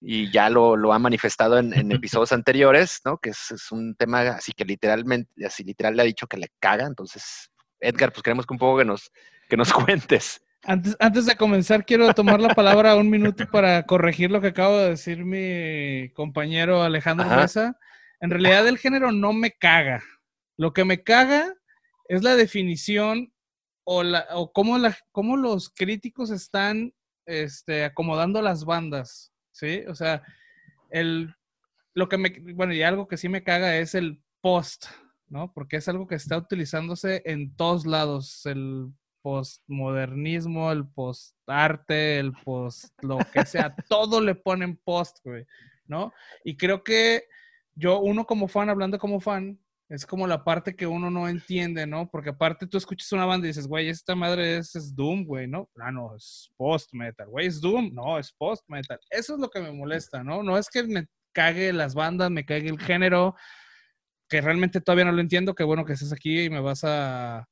y ya lo, ha manifestado en, *laughs* episodios anteriores, ¿no? Que es, un tema así que literalmente, así literal le ha dicho que le caga. Entonces, Edgar, pues queremos que un poco que nos, que nos *laughs* cuentes. Antes, antes de comenzar, quiero tomar la palabra un minuto para corregir lo que acabo de decir mi compañero Alejandro Mesa. En realidad, el género no me caga. Lo que me caga es la definición o, la, o cómo, la, cómo los críticos están este, acomodando las bandas. ¿Sí? O sea, el, lo que me, bueno, y algo que sí me caga es el post, ¿no? Porque es algo que está utilizándose en todos lados. El postmodernismo, el postarte, el post lo que sea, *laughs* todo le ponen post, güey, ¿no? Y creo que yo, uno como fan, hablando como fan, es como la parte que uno no entiende, ¿no? Porque aparte tú escuchas una banda y dices, güey, esta madre es, Doom, güey, ¿no? Ah, no, es post-metal, güey, es Doom, no, es post-metal. Eso es lo que me molesta, ¿no? No es que me cague las bandas, me cague el género, que realmente todavía no lo entiendo, qué bueno que estés aquí y me vas a,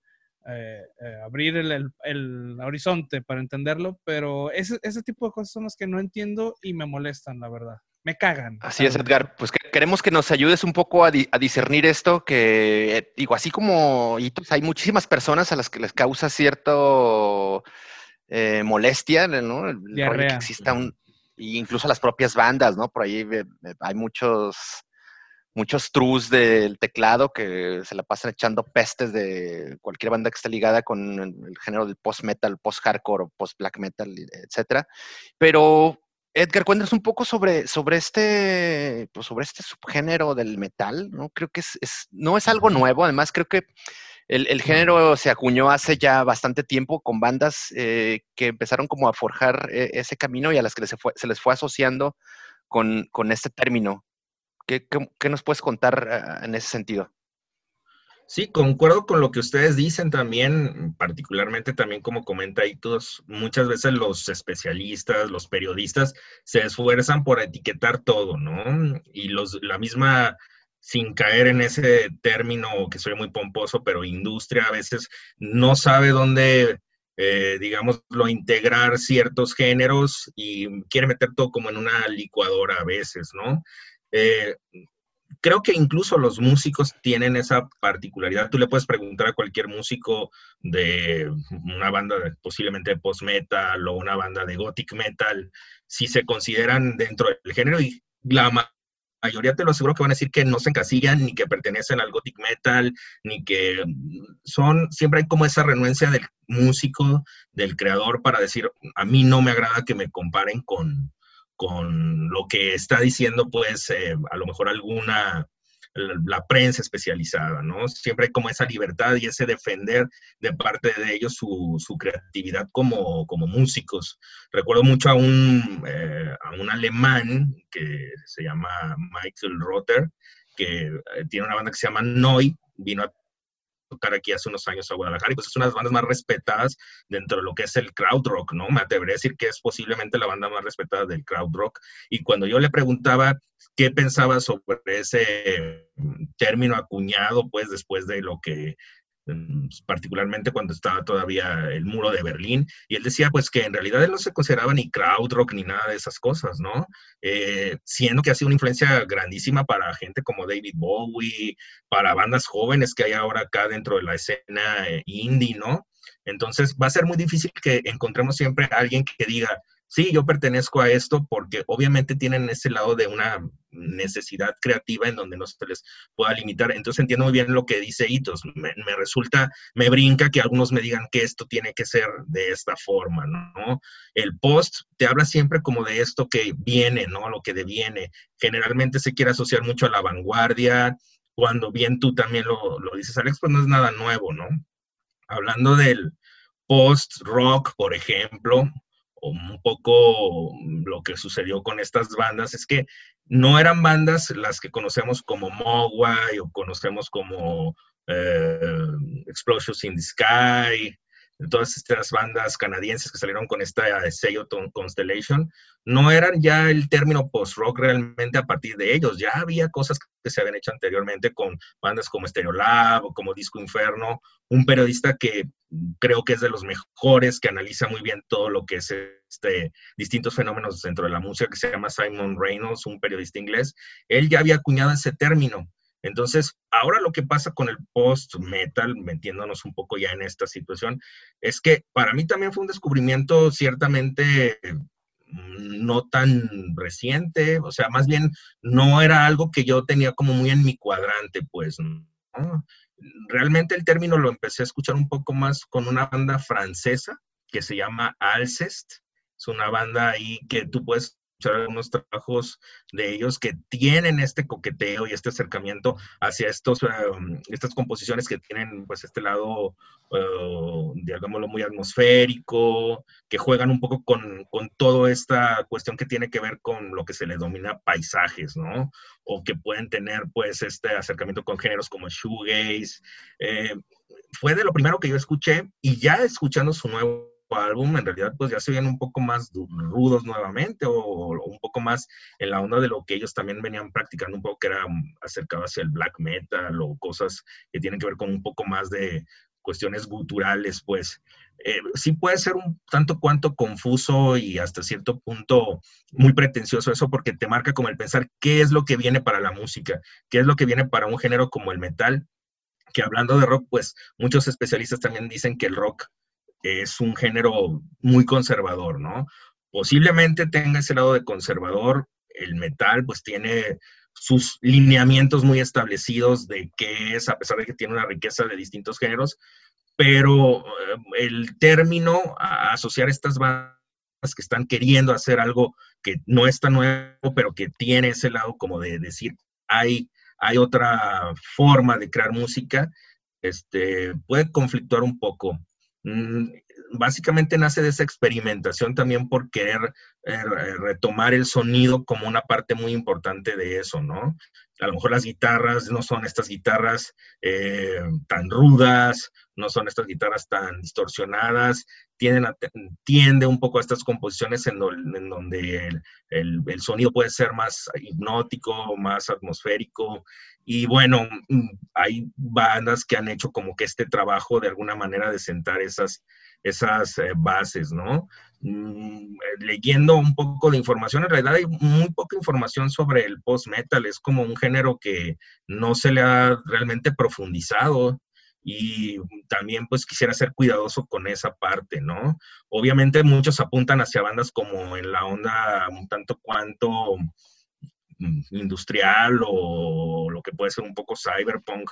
eh, eh, abrir el, horizonte para entenderlo, pero ese, ese tipo de cosas son las que no entiendo y me molestan, la verdad. Me cagan. Así es, Edgar. Pues queremos que nos ayudes un poco a, discernir esto, que eh, digo, así como hay muchísimas personas a las que les causa cierto molestia, ¿no? El, que exista un, incluso las propias bandas, ¿no? Por ahí hay muchos muchos trus del teclado que se la pasan echando pestes de cualquier banda que esté ligada con el género del post-metal, post-hardcore o post-black metal, etcétera. Pero, Edgar, cuéntanos un poco sobre, sobre, este, pues sobre este subgénero del metal, ¿no? Creo que es, no es algo nuevo, además creo que el, género se acuñó hace ya bastante tiempo con bandas eh, que empezaron como a forjar eh, ese camino y a las que se, se les fue asociando con, con este término. ¿Qué, nos puedes contar ah, en ese sentido? Sí, concuerdo con lo que ustedes dicen también, particularmente también como comenta todos, muchas veces los especialistas, los periodistas se esfuerzan por etiquetar todo, ¿no? Y los, la misma, sin caer en ese término que soy muy pomposo, pero industria a veces no sabe dónde, eh, digamos, lo integrar ciertos géneros y quiere meter todo como en una licuadora a veces, ¿no? Eh, creo que incluso los músicos tienen esa particularidad. Tú le puedes preguntar a cualquier músico de una banda posiblemente de post-metal o una banda de gothic metal si se consideran dentro del género y la mayoría te lo aseguro que van a decir que no se encasillan ni que pertenecen al gothic metal ni que son siempre hay como esa renuencia del músico del creador para decir a mí no me agrada que me comparen con con lo que está diciendo, pues, eh, a lo mejor alguna la, prensa especializada, ¿no? Siempre como esa libertad y ese defender de parte de ellos su, su creatividad como, como músicos. Recuerdo mucho a un, eh, a un alemán que se llama Michael Rotter, que eh, tiene una banda que se llama Noi, vino a tocar aquí hace unos años a Guadalajara y pues es una de las bandas más respetadas dentro de lo que es el crowd rock, ¿no? Me atrevería a decir que es posiblemente la banda más respetada del crowd rock. Y cuando yo le preguntaba qué pensaba sobre ese término acuñado, pues después de lo que particularmente cuando estaba todavía el muro de Berlín, y él decía pues que en realidad él no se consideraba ni krautrock ni nada de esas cosas, ¿no? Eh, siendo que ha sido una influencia grandísima para gente como David Bowie, para bandas jóvenes que hay ahora acá dentro de la escena eh, indie, ¿no? Entonces va a ser muy difícil que encontremos siempre alguien que diga, sí, yo pertenezco a esto porque obviamente tienen ese lado de una necesidad creativa en donde no se les pueda limitar. Entonces entiendo muy bien lo que dice Hitos. Me, resulta, me brinca que algunos me digan que esto tiene que ser de esta forma, ¿no? El post te habla siempre como de esto que viene, ¿no? Lo que deviene. Generalmente se quiere asociar mucho a la vanguardia. Cuando bien tú también lo, lo dices, Alex, pues no es nada nuevo, ¿no? Hablando del post-rock, por ejemplo, un poco lo que sucedió con estas bandas es que no eran bandas las que conocemos como Mogwai o conocemos como eh, Explosions in the Sky, todas estas bandas canadienses que salieron con esta sello Constellation, no eran ya el término post-rock realmente a partir de ellos, ya había cosas que se habían hecho anteriormente con bandas como Stereolab o como Disco Inferno, un periodista que creo que es de los mejores, que analiza muy bien todo lo que es este, distintos fenómenos dentro de la música, que se llama Simon Reynolds, un periodista inglés, él ya había acuñado ese término. Entonces, ahora lo que pasa con el post-metal, metiéndonos un poco ya en esta situación, es que para mí también fue un descubrimiento ciertamente mm, no tan reciente, o sea, más bien no era algo que yo tenía como muy en mi cuadrante, pues. Realmente el término lo empecé a escuchar un poco más con una banda francesa que se llama Alcest. Es una banda ahí que tú puedes algunos trabajos de ellos que tienen este coqueteo y este acercamiento hacia estos, em, estas composiciones que tienen pues este lado, uh, digámoslo, muy atmosférico, que juegan un poco con, con toda esta cuestión que tiene que ver con lo que se le domina paisajes, ¿no? O que pueden tener pues este acercamiento con géneros como shoegaze. Eh, fue de lo primero que yo escuché y ya escuchando su nuevo álbum, en realidad pues ya se ven un poco más rudos nuevamente o, un poco más en la onda de lo que ellos también venían practicando un poco que era acercado hacia el black metal o cosas que tienen que ver con un poco más de cuestiones guturales, pues. Eh, sí puede ser un tanto cuanto confuso y hasta cierto punto muy pretencioso eso porque te marca como el pensar qué es lo que viene para la música, qué es lo que viene para un género como el metal, que hablando de rock, pues muchos especialistas también dicen que el rock es un género muy conservador, ¿no? Posiblemente tenga ese lado de conservador, el metal pues tiene sus lineamientos muy establecidos de qué es, a pesar de que tiene una riqueza de distintos géneros, pero eh, el término a asociar estas bandas que están queriendo hacer algo que no está nuevo, pero que tiene ese lado como de decir, hay, hay otra forma de crear música, este, puede conflictuar un poco. Mm, básicamente nace de esa experimentación también por querer eh, retomar el sonido como una parte muy importante de eso, ¿no? A lo mejor las guitarras no son estas guitarras eh, tan rudas, no son estas guitarras tan distorsionadas, tienden tiende un poco a estas composiciones en, donde el, el, sonido puede ser más hipnótico, más atmosférico, y bueno, mm, hay bandas que han hecho como que este trabajo de alguna manera de sentar esas, esas eh, bases, ¿no? Mm, eh, leyendo un poco de información, en realidad hay muy poca información sobre el post-metal, es como un género que no se le ha realmente profundizado y también pues quisiera ser cuidadoso con esa parte, ¿no? Obviamente muchos apuntan hacia bandas como en la onda un tanto cuanto Mm, industrial o lo que puede ser un poco cyberpunk,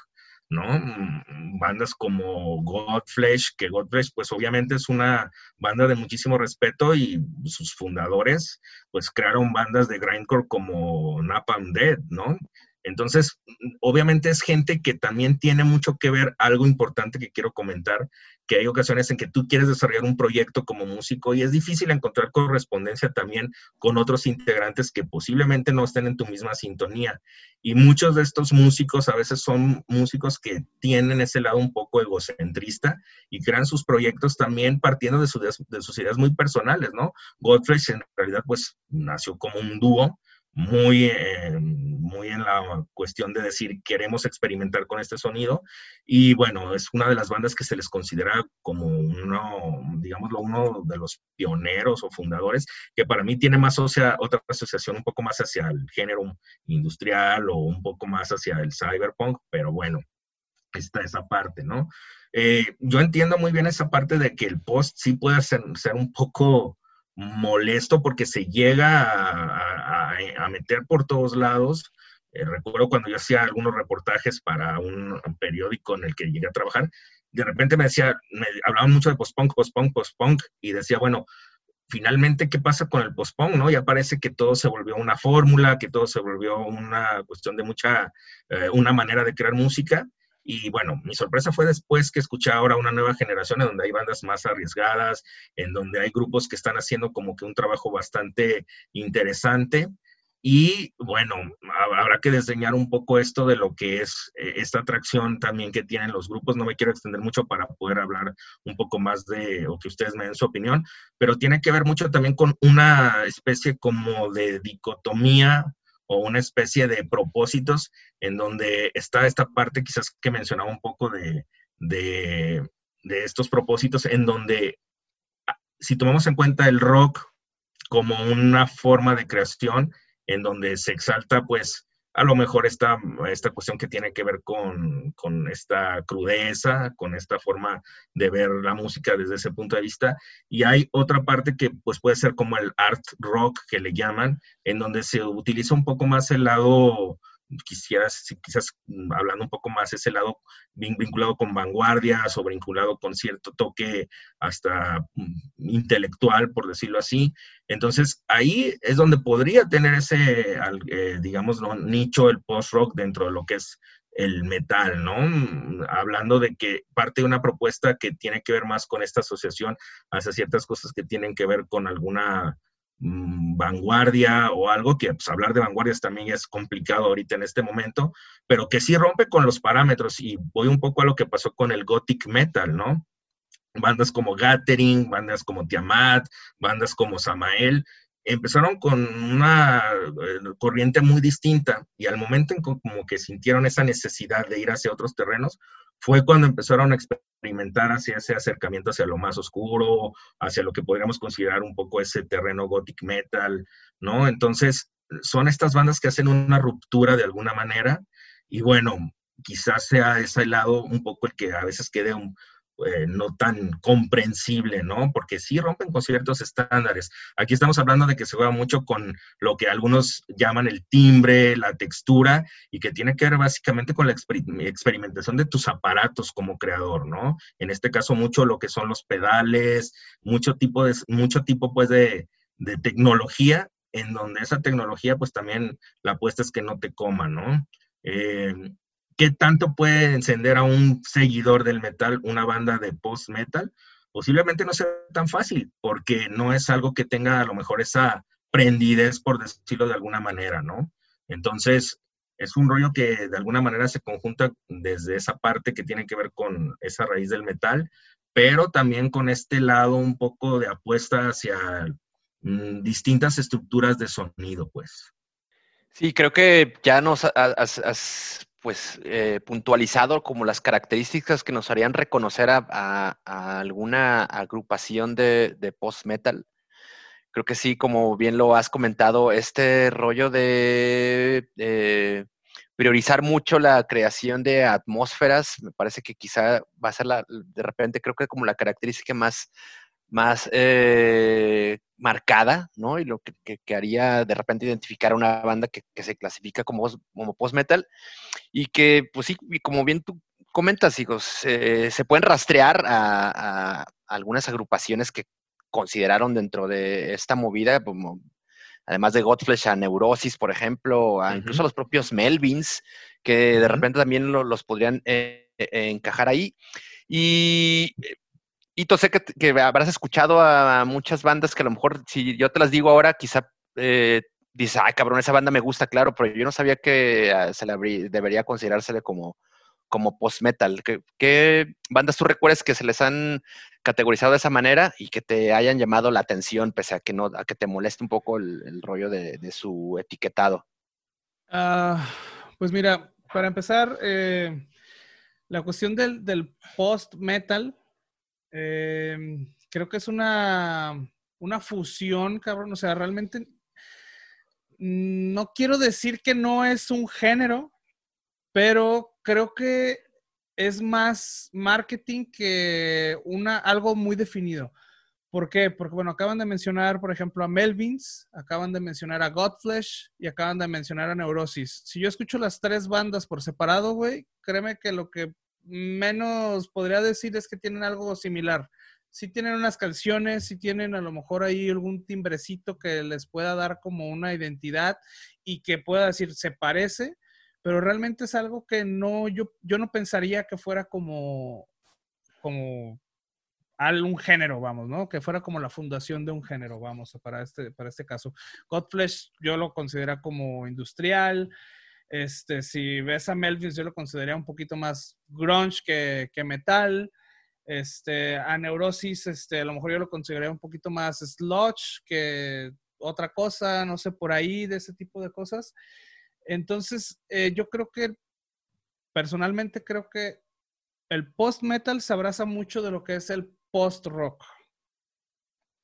¿no? Mm, bandas como Godflesh, que Godflesh pues obviamente es una banda de muchísimo respeto y sus fundadores pues crearon bandas de grindcore como Napalm Dead, ¿no? Entonces, obviamente es gente que también tiene mucho que ver, algo importante que quiero comentar, que hay ocasiones en que tú quieres desarrollar un proyecto como músico y es difícil encontrar correspondencia también con otros integrantes que posiblemente no estén en tu misma sintonía. Y muchos de estos músicos a veces son músicos que tienen ese lado un poco egocentrista y crean sus proyectos también partiendo de, sus ideas muy personales, ¿no? Godfrey en realidad pues nació como un dúo muy, eh, muy en la cuestión de decir queremos experimentar con este sonido y bueno, es una de las bandas que se les considera como uno, digámoslo, uno de los pioneros o fundadores, que para mí tiene más otra asociación un poco más hacia el género industrial o un poco más hacia el cyberpunk, pero bueno, está esa parte, ¿no? Eh, yo entiendo muy bien esa parte de que el post sí puede ser, ser un poco molesto porque se llega a, meter por todos lados. Eh, recuerdo cuando yo hacía algunos reportajes para un, periódico en el que llegué a trabajar, de repente me decía, me hablaban mucho de post-punk, post-punk, post-punk, y decía, bueno, finalmente, ¿qué pasa con el post-punk? ¿no? Ya parece que todo se volvió una fórmula, que todo se volvió una cuestión de mucha, eh, una manera de crear música, y bueno, mi sorpresa fue después que escuché ahora una nueva generación en donde hay bandas más arriesgadas, en donde hay grupos que están haciendo como que un trabajo bastante interesante. Y bueno, habrá que desdeñar un poco esto de lo que es eh, esta atracción también que tienen los grupos. No me quiero extender mucho para poder hablar un poco más de, o que ustedes me den su opinión, pero tiene que ver mucho también con una especie como de dicotomía o una especie de propósitos en donde está esta parte quizás que mencionaba un poco de, de, estos propósitos, en donde ah, si tomamos en cuenta el rock como una forma de creación, en donde se exalta pues a lo mejor esta, esta cuestión que tiene que ver con, esta crudeza, con esta forma de ver la música desde ese punto de vista. Y hay otra parte que pues puede ser como el art rock que le llaman, en donde se utiliza un poco más el lado quisieras, quizás mm, hablando un poco más ese lado vinculado con vanguardias o vinculado con cierto toque hasta mm, intelectual, por decirlo así. Entonces, ahí es donde podría tener ese, eh, digamos, nicho el post-rock dentro de lo que es el metal, ¿no? Mm, hablando de que parte de una propuesta que tiene que ver más con esta asociación hacia ciertas cosas que tienen que ver con alguna Mm, vanguardia o algo, que pues, hablar de vanguardias también es complicado ahorita en este momento, pero que sí rompe con los parámetros y voy un poco a lo que pasó con el gothic metal, ¿no? Bandas como Gathering, bandas como Tiamat, bandas como Samael, empezaron con una eh, corriente muy distinta y al momento en como que sintieron esa necesidad de ir hacia otros terrenos, fue cuando empezaron a experimentar hacia ese acercamiento hacia lo más oscuro, hacia lo que podríamos considerar un poco ese terreno gothic metal, ¿no? Entonces, son estas bandas que hacen una ruptura de alguna manera y bueno, quizás sea ese lado un poco el que a veces quede un, eh, no tan comprensible, ¿no? Porque sí rompen con ciertos estándares. Aquí estamos hablando de que se juega mucho con lo que algunos llaman el timbre, la textura, y que tiene que ver básicamente con la experimentación de tus aparatos como creador, ¿no? En este caso, mucho lo que son los pedales, mucho tipo de, mucho tipo, pues, de, tecnología, en donde esa tecnología, pues, también la apuesta es que no te coma, ¿no? Eh, ¿Qué tanto puede encender a un seguidor del metal una banda de post-metal? Posiblemente no sea tan fácil, porque no es algo que tenga a lo mejor esa prendidez, por decirlo de alguna manera, ¿no? Entonces, es un rollo que de alguna manera se conjunta desde esa parte que tiene que ver con esa raíz del metal, pero también con este lado un poco de apuesta hacia mm, distintas estructuras de sonido, pues. Sí, creo que ya nos has pues eh, puntualizado como las características que nos harían reconocer a, alguna agrupación de, post-metal. Creo que sí, como bien lo has comentado, este rollo de priorizar mucho la creación de atmósferas, me parece que quizá va a ser la, de repente, creo que como la característica más más eh, marcada, ¿no? Y lo que, haría de repente identificar a una banda que, se clasifica como, como post-metal y que, pues sí, como bien tú comentas, hijos, se pueden rastrear a, algunas agrupaciones que consideraron dentro de esta movida, como además de Godflesh, a Neurosis, por ejemplo, a incluso los propios Melvins, que de repente también los podrían eh, encajar ahí. Y y sé que, habrás escuchado a muchas bandas que a lo mejor, si yo te las digo ahora, quizá eh, dices, ay, cabrón, esa banda me gusta, claro, pero yo no sabía que ah, se debería considerársele como, como post-metal. ¿Qué, bandas tú recuerdas que se les han categorizado de esa manera y que te hayan llamado la atención, pese a que, no, a que te moleste un poco el, rollo de, su etiquetado? Ah, pues mira, para empezar, eh, la cuestión del, del post-metal Em, creo que es una, una fusión, cabrón. O sea, realmente no quiero decir que no es un género, pero creo que es más marketing que una, algo muy definido. ¿Por qué? Porque, bueno, acaban de mencionar, por ejemplo, a Melvins, acaban de mencionar a Godflesh y acaban de mencionar a Neurosis. Si yo escucho las tres bandas por separado, güey, créeme que lo que menos podría decir es que tienen algo similar. Si tienen unas canciones, si tienen a lo mejor ahí algún timbrecito que les pueda dar como una identidad y que pueda decir se parece, pero realmente es algo que no, yo, yo no pensaría que fuera como, como algún género, vamos, ¿no? Que fuera como la fundación de un género, vamos, para este, para este caso. Godflesh yo lo considero como industrial, este, si ves a Melvins, yo lo consideraría un poquito más grunge que, metal. Este, a Neurosis, este, a lo mejor yo lo consideraría un poquito más sludge que otra cosa, no sé, por ahí, de ese tipo de cosas. Entonces, eh, yo creo que, personalmente creo que el post-metal se abraza mucho de lo que es el post-rock.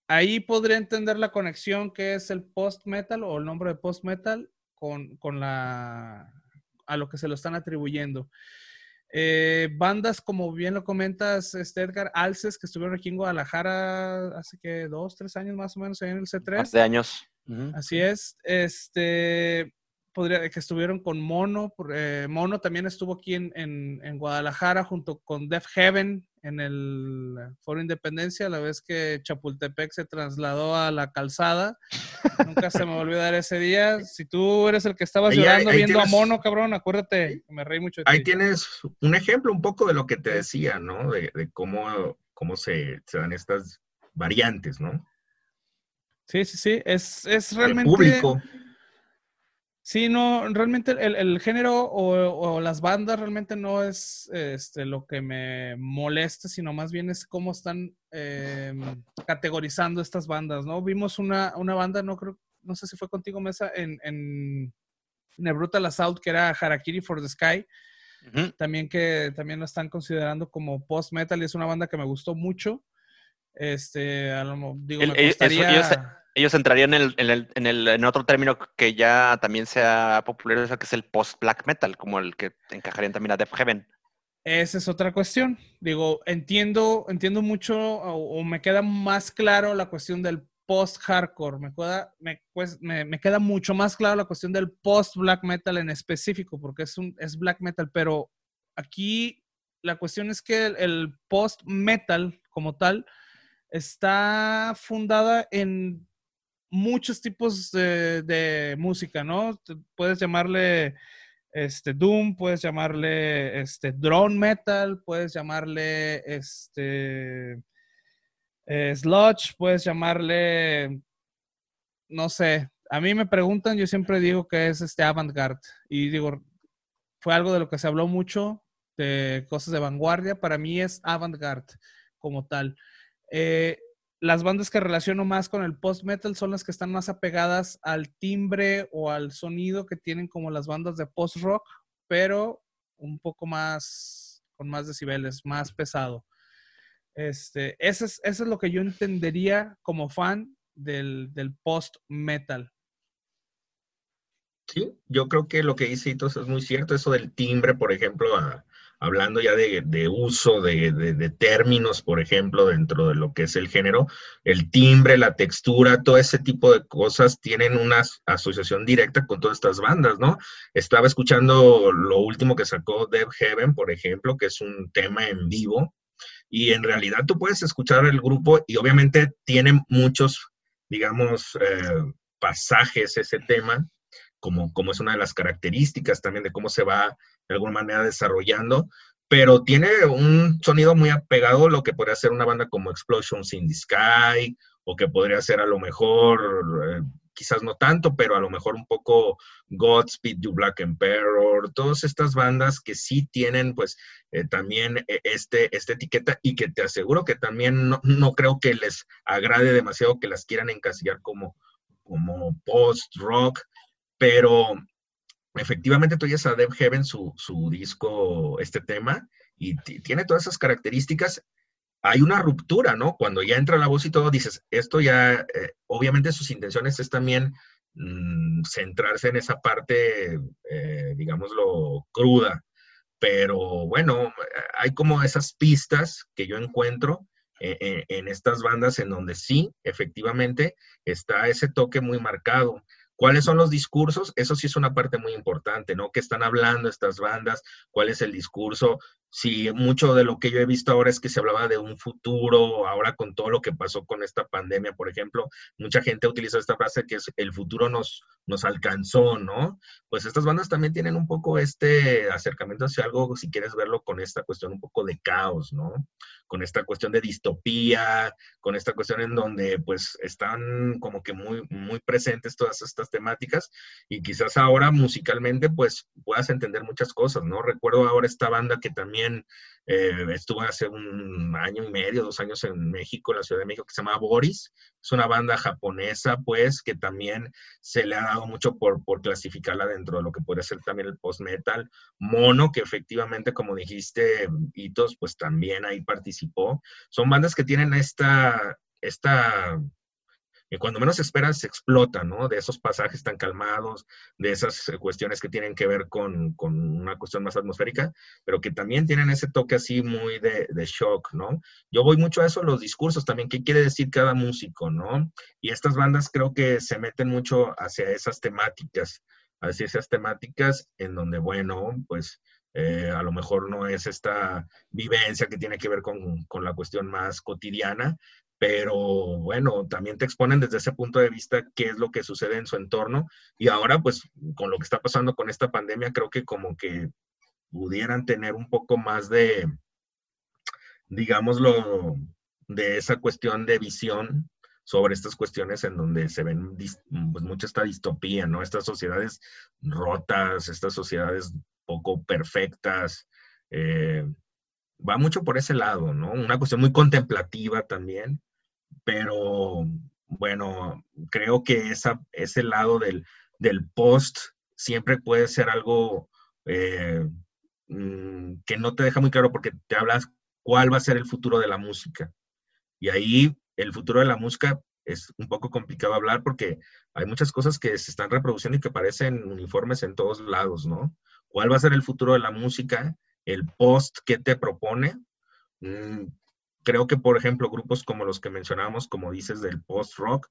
Ahí podría entender la conexión que es el post-metal o el nombre de post-metal con, la, a lo que se lo están atribuyendo. Eh, bandas, como bien lo comentas, este Edgar Alces, que estuvieron aquí en Guadalajara hace que dos, tres años más o menos en el C3. Hace años. Así es. Este, podría, que estuvieron con Mono. Eh, Mono también estuvo aquí en, en, Guadalajara junto con Def Heaven en el Foro Independencia, a la vez que Chapultepec se trasladó a la calzada. Nunca se me olvidó dar ese día. Si tú eres el que estabas llorando viendo a Mono, cabrón, acuérdate, me reí mucho. ahí tienes un ejemplo un poco de lo que te decía, ¿no? De, cómo, cómo se, se, dan estas variantes, ¿no? Sí, sí, sí. Es, es realmente. El público Sí, no, realmente el, género o, las bandas realmente no es este, lo que me molesta, sino más bien es cómo están em, categorizando estas bandas, ¿no? Vimos una, banda, no creo, no sé si fue contigo, Mesa, en, en, en el Brutal Assault, que era Harakiri for the Sky, también que también lo están considerando como post-metal y es una banda que me gustó mucho. Este, a lo, digo, me gustaría ellos entrarían en, el, en, el, en, otro término que ya también se ha popularizado, que es el post-black metal, como el que encajarían también a Death Heaven. Esa es otra cuestión. Digo, entiendo, entiendo mucho o, me queda más claro la cuestión del post-hardcore. Me, queda, me, pues, me, me, queda mucho más claro la cuestión del post-black metal en específico, porque es, un, es black metal, pero aquí la cuestión es que el, el post-metal como tal está fundada en muchos tipos de, música, ¿no? Puedes llamarle este, Doom, puedes llamarle este, Drone Metal, puedes llamarle este, eh, Sludge, puedes llamarle, no sé, a mí me preguntan, yo siempre digo que es este avant-garde y digo, fue algo de lo que se habló mucho, de cosas de vanguardia, para mí es avant-garde como tal. Eh, las bandas que relaciono más con el post-metal son las que están más apegadas al timbre o al sonido que tienen como las bandas de post-rock, pero un poco más, con más decibeles, más pesado. Este, eso es, es lo que yo entendería como fan del, del post-metal. Sí, yo creo que lo que dice Hitos es muy cierto, eso del timbre, por ejemplo, hablando ya de, uso de, términos, por ejemplo, dentro de lo que es el género, el timbre, la textura, todo ese tipo de cosas tienen una asociación directa con todas estas bandas, ¿no? Estaba escuchando lo último que sacó Dev Heaven, por ejemplo, que es un tema en vivo, y en realidad tú puedes escuchar el grupo y obviamente tiene muchos, digamos, eh, pasajes ese tema, como, como es una de las características también de cómo se va de alguna manera desarrollando, pero tiene un sonido muy apegado a lo que podría ser una banda como Explosions in the Sky, o que podría ser a lo mejor, eh, quizás no tanto, pero a lo mejor un poco Godspeed You Black Emperor, todas estas bandas que sí tienen pues eh, también eh, este, esta etiqueta y que te aseguro que también no, no, creo que les agrade demasiado que las quieran encasillar como, como post-rock, pero efectivamente tú oyes a Dev Heaven su, su disco, este tema, y tiene todas esas características. Hay una ruptura, ¿no? Cuando ya entra la voz y todo, dices, esto ya, eh, obviamente sus intenciones es también mm, centrarse en esa parte, eh, digámoslo, cruda. Pero bueno, hay como esas pistas que yo encuentro eh, en estas bandas en donde sí, efectivamente, está ese toque muy marcado. ¿Cuáles son los discursos? Eso sí es una parte muy importante, ¿no? ¿Qué están hablando estas bandas? ¿Cuál es el discurso? Si mucho de lo que yo he visto ahora es que se hablaba de un futuro, ahora con todo lo que pasó con esta pandemia, por ejemplo, mucha gente utiliza esta frase que es el futuro nos, nos alcanzó, ¿no? Pues estas bandas también tienen un poco este acercamiento hacia algo, si quieres verlo con esta cuestión un poco de caos, ¿no? Con esta cuestión de distopía, con esta cuestión en donde pues están como que muy, muy presentes todas estas temáticas y quizás ahora musicalmente pues puedas entender muchas cosas, ¿no? Recuerdo ahora esta banda que también eh, estuvo hace un año y medio, dos años en México, la Ciudad de México, que se llama Boris. Es una banda japonesa, pues, que también se le ha dado mucho por, por clasificarla dentro de lo que puede ser también el post-metal. Mono, que efectivamente, como dijiste, Hitos, pues también ahí participó. Son bandas que tienen esta, esta cuando menos esperas se explota, ¿no? De esos pasajes tan calmados, de esas eh, cuestiones que tienen que ver con, con una cuestión más atmosférica, pero que también tienen ese toque así muy de, de, shock, ¿no? Yo voy mucho a eso, los discursos también, qué quiere decir cada músico, ¿no? Y estas bandas creo que se meten mucho hacia esas temáticas, hacia esas temáticas en donde, bueno, pues... Eh, a lo mejor no es esta vivencia que tiene que ver con, con, la cuestión más cotidiana, pero bueno, también te exponen desde ese punto de vista qué es lo que sucede en su entorno y ahora pues con lo que está pasando con esta pandemia creo que como que pudieran tener un poco más de, digámoslo, de esa cuestión de visión sobre estas cuestiones en donde se ven pues, mucha esta distopía, ¿no? Estas sociedades rotas, estas sociedades poco perfectas, eh, va mucho por ese lado, ¿no? Una cuestión muy contemplativa también, pero bueno, creo que ese lado del, del post siempre puede ser algo eh, mm, que no te deja muy claro porque te hablas cuál va a ser el futuro de la música. Y ahí el futuro de la música es un poco complicado hablar porque hay muchas cosas que se están reproduciendo y que parecen uniformes en todos lados, ¿no? ¿Cuál va a ser el futuro de la música? el post que te propone. Creo que, por ejemplo, grupos como los que mencionamos, como dices, del post-rock,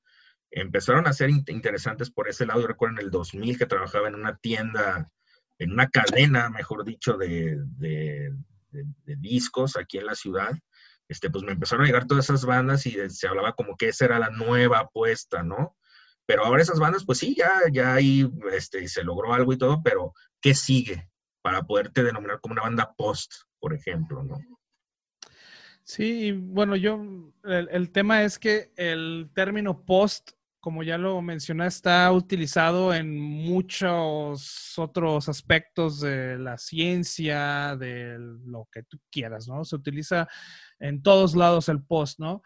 empezaron a ser interesantes por ese lado. Yo recuerdo en el 2000 que trabajaba en una tienda, en una cadena, mejor dicho, de, discos aquí en la ciudad. Este, pues me empezaron a llegar todas esas bandas y se hablaba como que esa era la nueva apuesta, ¿no? Pero ahora esas bandas, pues sí, ya, ya ahí este, se logró algo y todo, pero ¿qué sigue? para poderte denominar como una banda post, por ejemplo, ¿no? Sí, bueno, yo, el, tema es que el término post, como ya lo mencioné, está utilizado en muchos otros aspectos de la ciencia, de lo que tú quieras, ¿no? Se utiliza en todos lados el post, ¿no?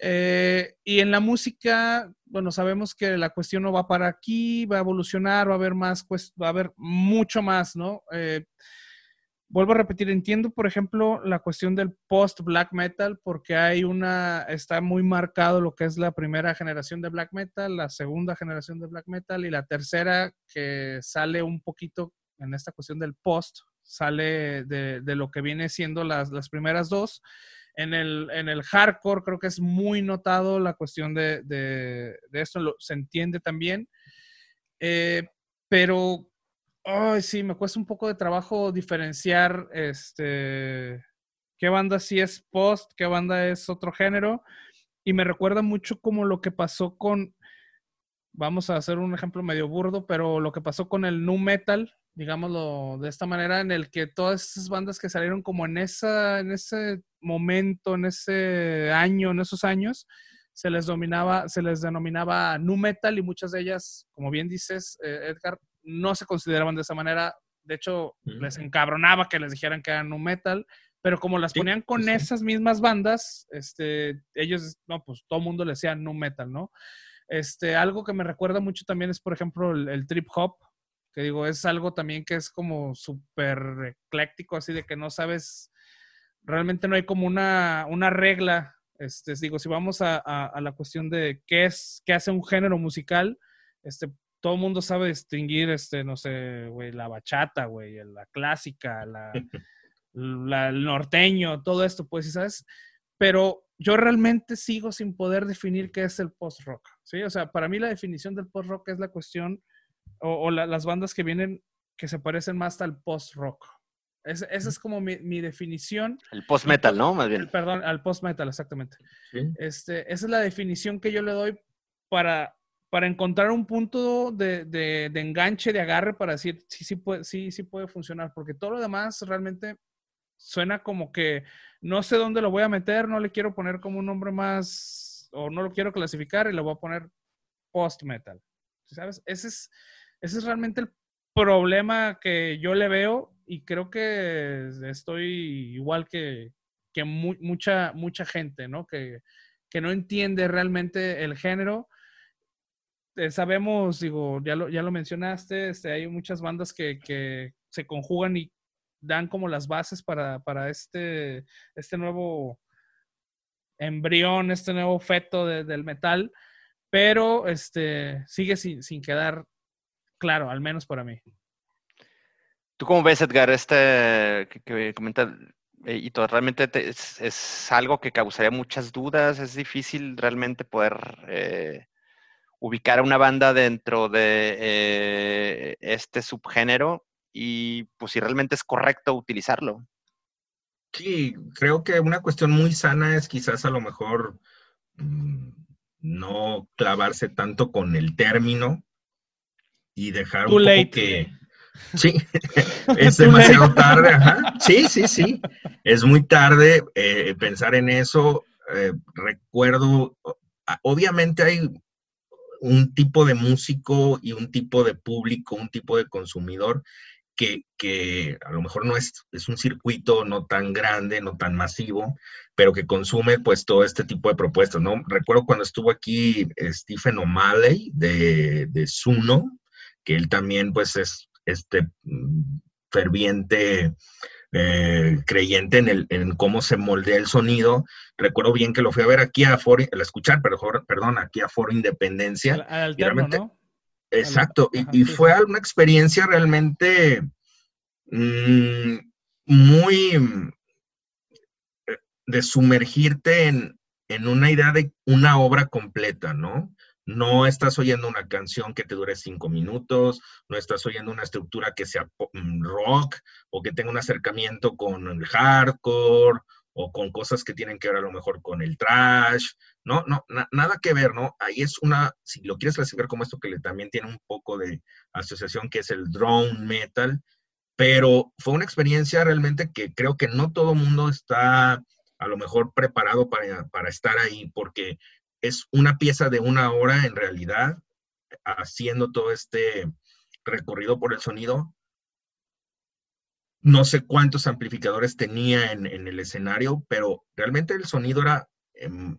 Eh, y en la música, bueno, sabemos que la cuestión no va para aquí, va a evolucionar, va a haber más, va a haber mucho más, ¿no? Eh, vuelvo a repetir, entiendo, por ejemplo, la cuestión del post-black metal, porque hay una, está muy marcado lo que es la primera generación de black metal, la segunda generación de black metal y la tercera que sale un poquito en esta cuestión del post, sale de, de lo que viene siendo las, las primeras dos. En el, en el hardcore creo que es muy notado la cuestión de, de, esto, se entiende también. Eh, pero, ay, sí, me cuesta un poco de trabajo diferenciar este, qué banda sí es post, qué banda es otro género. Y me recuerda mucho como lo que pasó con, vamos a hacer un ejemplo medio burdo, pero lo que pasó con el nu metal, digámoslo de esta manera, en el que todas esas bandas que salieron como en, esa, en ese momento, en ese año, en esos años, se les, dominaba, se les denominaba nu metal y muchas de ellas, como bien dices, eh, Edgar, no se consideraban de esa manera. De hecho, les encabronaba que les dijeran que eran nu metal, pero como las ponían con esas mismas bandas, este, ellos, no, pues todo el mundo le decía nu metal, ¿no? Este, algo que me recuerda mucho también es, por ejemplo, el, trip hop, que digo, es algo también que es como súper ecléctico, así de que no sabes, realmente no hay como una, una regla. Este, digo, si vamos a, a, la cuestión de qué es, qué hace un género musical, este, todo el mundo sabe distinguir, este, no sé, güey, la bachata, güey, la clásica, la, *laughs* la, el norteño, todo esto, pues, ¿sabes? Pero yo realmente sigo sin poder definir qué es el post-rock, ¿sí? O sea, para mí la definición del post-rock es la cuestión, o, las bandas que vienen, que se parecen más al post-rock. esa es como mi, definición. El post-metal, ¿no? Más bien. Perdón, al post-metal, exactamente. Este, esa es la definición que yo le doy para, para encontrar un punto de, de, enganche, de agarre, para decir, sí, sí puede, sí, sí puede funcionar, porque todo lo demás realmente suena como que no sé dónde lo voy a meter, no le quiero poner como un nombre más, o no lo quiero clasificar y lo voy a poner post-metal. ¿Sabes? Ese es, ese es realmente el problema que yo le veo y creo que estoy igual que, que mucha, mucha gente, ¿no? Que, que no entiende realmente el género. Eh, sabemos, digo, ya lo, ya lo mencionaste, este, hay muchas bandas que, que se conjugan y dan como las bases para, este, este nuevo embrión, este nuevo feto del metal, pero este, sigue sin, quedar claro, al menos para mí. ¿Tú cómo ves, Edgar, este que, comenta eh, y todo, realmente es, algo que causaría muchas dudas, es difícil realmente poder eh, ubicar a una banda dentro de eh, este subgénero y pues si realmente es correcto utilizarlo. Sí, creo que una cuestión muy sana es quizás a lo mejor mm, no clavarse tanto con el término y dejar un poco que... Sí, *laughs* *laughs* es demasiado tarde, ajá. Sí, sí, sí. Es muy tarde eh, pensar en eso. Eh, recuerdo, obviamente hay un tipo de músico y un tipo de público, un tipo de consumidor que, a lo mejor no es, es un circuito no tan grande, no tan masivo, pero que consume pues todo este tipo de propuestas, ¿no? Recuerdo cuando estuvo aquí Stephen O'Malley de, de Suno, que él también pues es este mm, ferviente eh, creyente en, el, en cómo se moldea el sonido. Recuerdo bien que lo fui a ver aquí a Foro, escuchar, perdón, aquí a Foro Independencia. Al, ¿no? Exacto, y, fue una experiencia realmente mm, muy eh, de sumergirte en, una idea de una obra completa, ¿no? No estás oyendo una canción que te dure cinco minutos, no estás oyendo una estructura que sea mm, rock o que tenga un acercamiento con el hardcore o con cosas que tienen que ver a lo mejor con el trash, no, no, nada que ver, ¿no? Ahí es una, si lo quieres clasificar como esto que también tiene un poco de asociación, que es el drone metal, pero fue una experiencia realmente que creo que no todo mundo está a lo mejor preparado para, para estar ahí, porque es una pieza de una hora en realidad, haciendo todo este recorrido por el sonido, no sé cuántos amplificadores tenía en, el escenario, pero realmente el sonido era, em,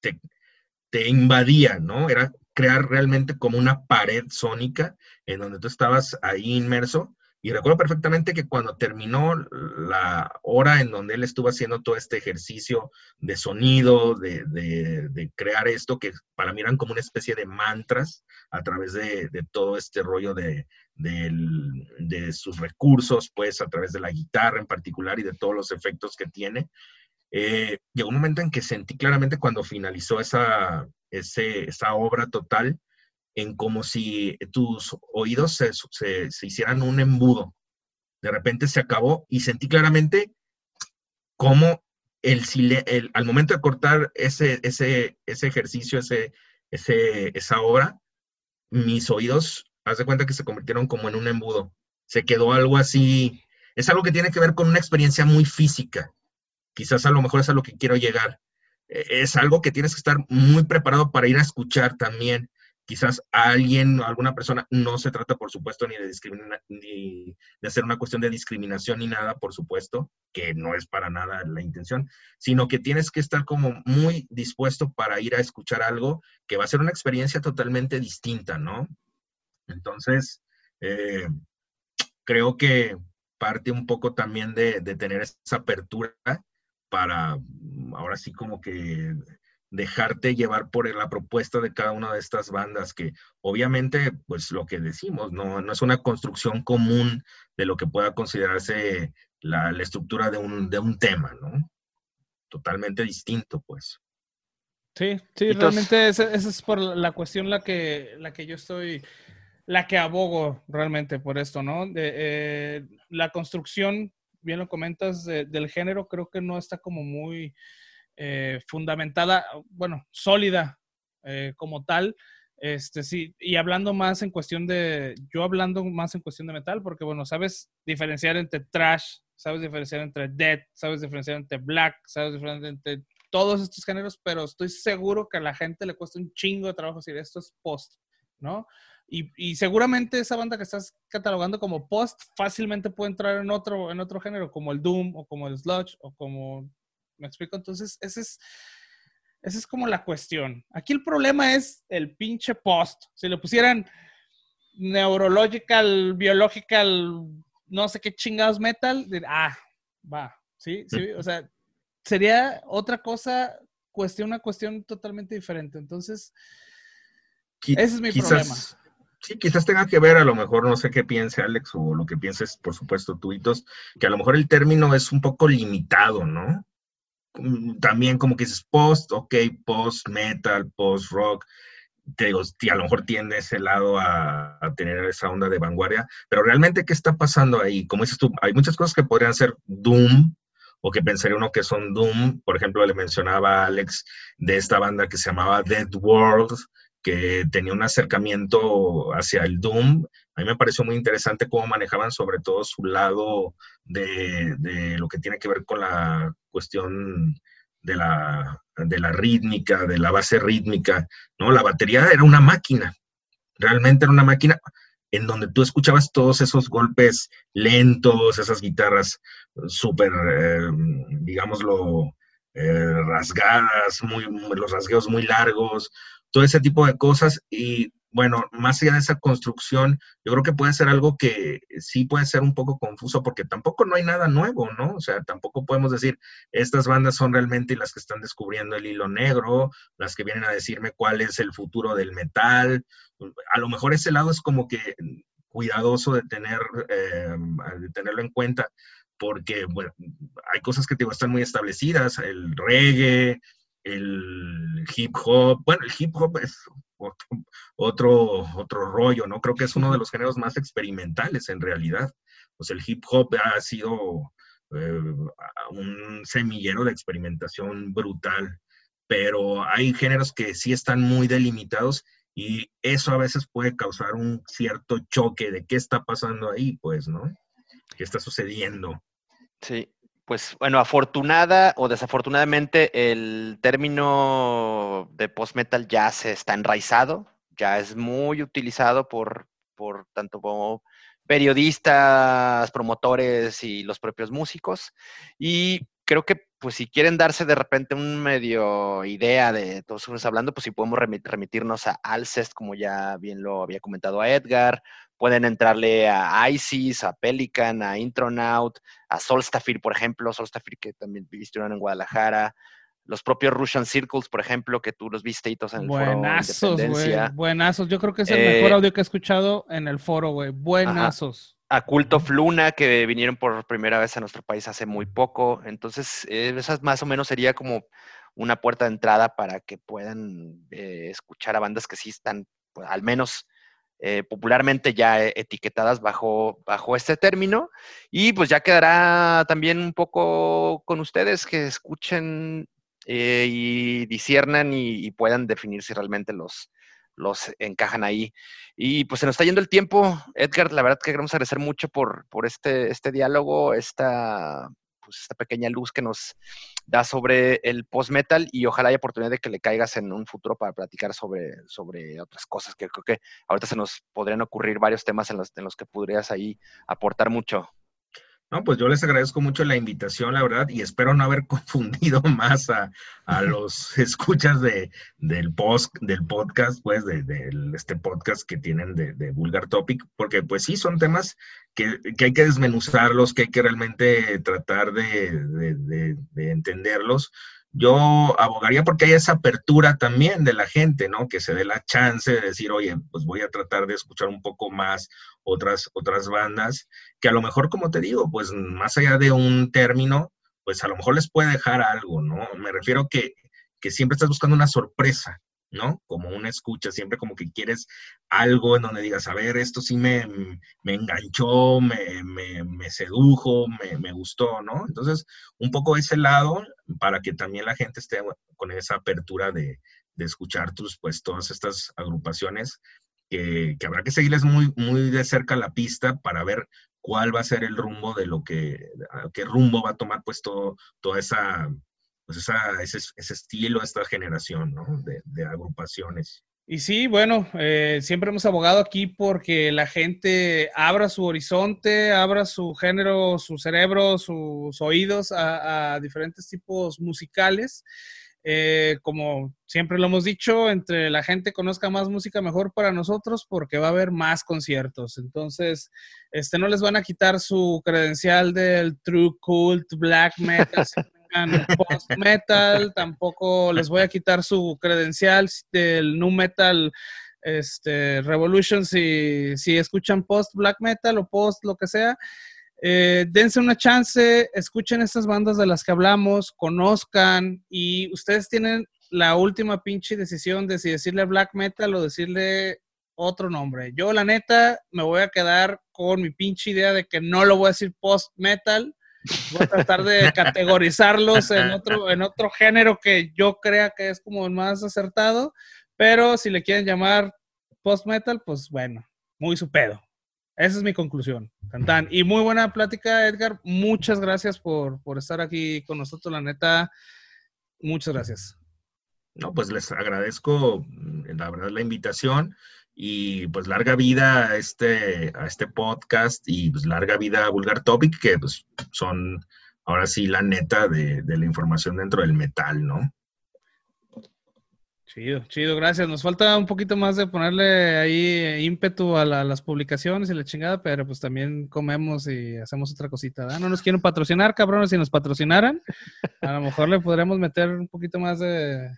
te, te, invadía, ¿no? Era crear realmente como una pared sónica en donde tú estabas ahí inmerso y recuerdo perfectamente que cuando terminó la hora en donde él estuvo haciendo todo este ejercicio de sonido, de, crear esto, que para mí eran como una especie de mantras a través de, todo este rollo de, sus recursos, pues a través de la guitarra en particular y de todos los efectos que tiene. Eh, llegó un momento en que sentí claramente cuando finalizó esa, esa obra total, en como si tus oídos se, hicieran un embudo. De repente se acabó y sentí claramente cómo el, el, al momento de cortar ese, ese, ese ejercicio, ese, ese, esa obra, mis oídos, haz de cuenta que se convirtieron como en un embudo. Se quedó algo así. Es algo que tiene que ver con una experiencia muy física. Quizás a lo mejor es a lo que quiero llegar. E, es algo que tienes que estar muy preparado para ir a escuchar también quizás alguien o alguna persona, no se trata, por supuesto, ni de discriminar, ni de hacer una cuestión de discriminación ni nada, por supuesto, que no es para nada la intención, sino que tienes que estar como muy dispuesto para ir a escuchar algo que va a ser una experiencia totalmente distinta, ¿no? Entonces, eh, creo que parte un poco también de tener esa apertura para ahora sí como que dejarte llevar por la propuesta de cada una de estas bandas, que obviamente, pues lo que decimos, no, no es una construcción común de lo que pueda considerarse la, estructura de un, de un tema, ¿no? Totalmente distinto, pues. Sí, sí, realmente esa, es por la cuestión la que, la que yo estoy, la que abogo realmente por esto, ¿no? De, eh, la construcción, bien lo comentas, del género, creo que no está como muy eh, fundamentada, bueno, sólida eh, como tal. Este, sí, y hablando más en cuestión de, yo hablando más en cuestión de metal, porque bueno, sabes diferenciar entre trash, sabes diferenciar entre death, sabes diferenciar entre black, sabes diferenciar entre todos estos géneros, pero estoy seguro que a la gente le cuesta un chingo de trabajo decir esto es post, ¿no? Y, y, seguramente esa banda que estás catalogando como post fácilmente puede entrar en otro, en otro género, como el Doom o como el Sludge o como ¿Me explico? Entonces, ese es, esa es como la cuestión. Aquí el problema es el pinche post. Si le pusieran neurological, biological, no sé qué chingados metal, ah, va, ¿sí? ¿sí? O sea, sería otra cosa, cuestión, una cuestión totalmente diferente. Entonces, ese es mi problema. Sí, quizás tenga que ver, a lo mejor no sé qué piense Alex o lo que pienses, por supuesto, tuitos, que a lo mejor el término es un poco limitado, ¿no? Mm, también como que dices post, ok, post metal, post rock, te digo, a lo mejor tiene ese lado a, tener esa onda de vanguardia, pero realmente, ¿qué está pasando ahí? Como dices tú, hay muchas cosas que podrían ser Doom, o que pensaría uno que son Doom, por ejemplo, le mencionaba a Alex de esta banda que se llamaba Dead World, que tenía un acercamiento hacia el Doom. A mí me pareció muy interesante cómo manejaban sobre todo su lado de, de lo que tiene que ver con la cuestión de la, de la rítmica, de la base rítmica, ¿no? La batería era una máquina, realmente era una máquina en donde tú escuchabas todos esos golpes lentos, esas guitarras súper, eh, digámoslo, eh, rasgadas, muy, los rasgueos muy largos, todo ese tipo de cosas y bueno, más allá de esa construcción, yo creo que puede ser algo que sí puede ser un poco confuso porque tampoco no hay nada nuevo, ¿no? O sea, tampoco podemos decir, estas bandas son realmente las que están descubriendo el hilo negro, las que vienen a decirme cuál es el futuro del metal. A lo mejor ese lado es como que cuidadoso de, tener, eh, de tenerlo en cuenta porque, hay cosas que te están muy establecidas, el reggae, el hip hop, bueno, el hip hop es otro, otro, rollo, ¿no? Creo que es uno de los géneros más experimentales en realidad. Pues el hip hop ha sido eh, un semillero de experimentación brutal, pero hay géneros que sí están muy delimitados y eso a veces puede causar un cierto choque de qué está pasando ahí, pues, ¿no? ¿Qué está sucediendo? Sí, pues bueno, afortunada o desafortunadamente el término de post-metal ya se está enraizado, ya es muy utilizado por, por tanto como periodistas, promotores y los propios músicos. Y creo que pues si quieren darse de repente un medio idea de todos estamos hablando, pues si podemos remitirnos a Alcest, como ya bien lo había comentado a Edgar, pueden entrarle a ISIS, a Pelican, a Intronaut, a Solstafir, por ejemplo, Solstafir que también viviste en Guadalajara, los propios Russian Circles, por ejemplo, que tú los viste y todos en el Buenazos, foro Buenazos, yo creo que es el mejor eh, audio que he escuchado en el foro, güey. Buenazos. A Culto Fluna, que vinieron por primera vez a nuestro país hace muy poco. Entonces, eh, esa más o menos sería como una puerta de entrada para que puedan eh, escuchar a bandas que sí están, pues, al menos eh, popularmente ya etiquetadas bajo, bajo este término. Y pues ya quedará también un poco con ustedes que escuchen eh, y disiernan y, puedan definir si realmente los, los encajan ahí. Y pues se nos está yendo el tiempo. Edgar, la verdad que queremos agradecer mucho por, por este, este diálogo, esta, pues, esta pequeña luz que nos da sobre el post-metal y ojalá haya oportunidad de que le caigas en un futuro para platicar sobre, sobre otras cosas, que creo que ahorita se nos podrían ocurrir varios temas en los, en los que podrías ahí aportar mucho. No, pues yo les agradezco mucho la invitación, la verdad, y espero no haber *laughs* confundido más a, los *laughs* escuchas de, del, post, del podcast, pues, de, este podcast que tienen de, de, Vulgar Topic, porque pues sí, son temas que, que, hay que desmenuzarlos, que hay que realmente tratar de, entenderlos yo abogaría porque hay esa apertura también de la gente, ¿no? Que se dé la chance de decir, oye, pues voy a tratar de escuchar un poco más otras, otras bandas, que a lo mejor, como te digo, pues más allá de un término, pues a lo mejor les puede dejar algo, ¿no? Me refiero que, que siempre estás buscando una sorpresa, ¿no? Como una escucha, siempre como que quieres algo en donde digas, a ver, esto sí me, me enganchó, me, me, sedujo, me, gustó, ¿no? Entonces, un poco ese lado para que también la gente esté con esa apertura de, de escuchar tus, pues, todas estas agrupaciones que, que, habrá que seguirles muy, muy de cerca la pista para ver cuál va a ser el rumbo de lo que, qué rumbo va a tomar pues todo, toda esa pues esa, ese, ese, estilo, esta generación ¿no? de, agrupaciones. Y sí, bueno, eh, siempre hemos abogado aquí porque la gente abra su horizonte, abra su género, su cerebro, sus oídos a, a diferentes tipos musicales. Eh, como siempre lo hemos dicho, entre la gente conozca más música mejor para nosotros porque va a haber más conciertos. Entonces, este no les van a quitar su credencial del True Cult Black Metal *laughs* post metal, tampoco les voy a quitar su credencial del nu metal este, Revolution si, si escuchan post black metal o post lo que sea. Eh, dense una chance, escuchen estas bandas de las que hablamos, conozcan y ustedes tienen la última pinche decisión de si decirle black metal o decirle otro nombre. Yo la neta me voy a quedar con mi pinche idea de que no lo voy a decir post metal Voy a tratar de *laughs* categorizarlos en otro, en otro género que yo crea que es como el más acertado, pero si le quieren llamar post metal, pues bueno, muy su pedo. Esa es mi conclusión. Cantan. Y muy buena plática, Edgar. Muchas gracias por, por estar aquí con nosotros, la neta. Muchas gracias. No, pues les agradezco, la verdad, la invitación y pues larga vida a este, a este podcast y pues larga vida a Vulgar Topic, que pues son ahora sí la neta de, la información dentro del metal, ¿no? Chido, chido, gracias. Nos falta un poquito más de ponerle ahí ímpetu a, las publicaciones y la chingada, pero pues también comemos y hacemos otra cosita. No nos quieren patrocinar, cabrones, si nos patrocinaran, a lo mejor le podremos meter un poquito más de,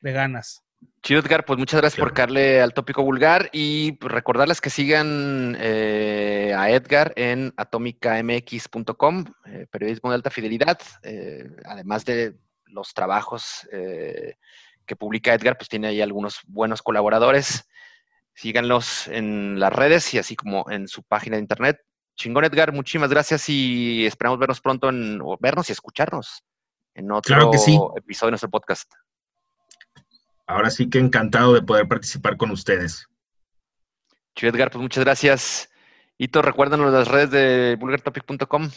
de ganas. Chido, Edgar, pues muchas gracias por darle al tópico vulgar y pues, recordarles que sigan eh, a Edgar en atomicamx.com, eh, periodismo de alta fidelidad, eh, además de los trabajos que publica Edgar, pues tiene ahí algunos buenos colaboradores. Síganlos en las redes y así como en su página de internet. Chingón, Edgar, muchísimas gracias y esperamos vernos pronto en, o vernos y escucharnos en otro episodio de nuestro podcast ahora sí que encantado de poder participar con ustedes. Edgar, pues muchas gracias. Hito, recuérdanos las redes de vulgartopic.com.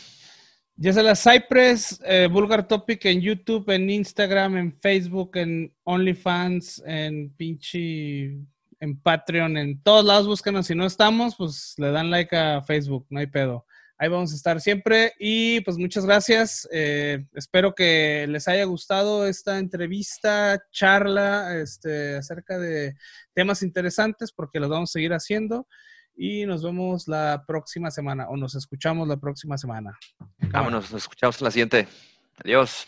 Ya sea la Cypress, eh, Vulgar Topic en YouTube, en Instagram, en Facebook, en OnlyFans, en pinche, en Patreon, en todos lados búscanos. Si no estamos, pues le dan like a Facebook, no hay pedo. Ahí vamos a estar siempre y pues muchas gracias. Eh, espero que les haya gustado esta entrevista, charla este, acerca de temas interesantes porque los vamos a seguir haciendo y nos vemos la próxima semana o nos escuchamos la próxima semana. Vámonos, nos escuchamos la siguiente. Adiós.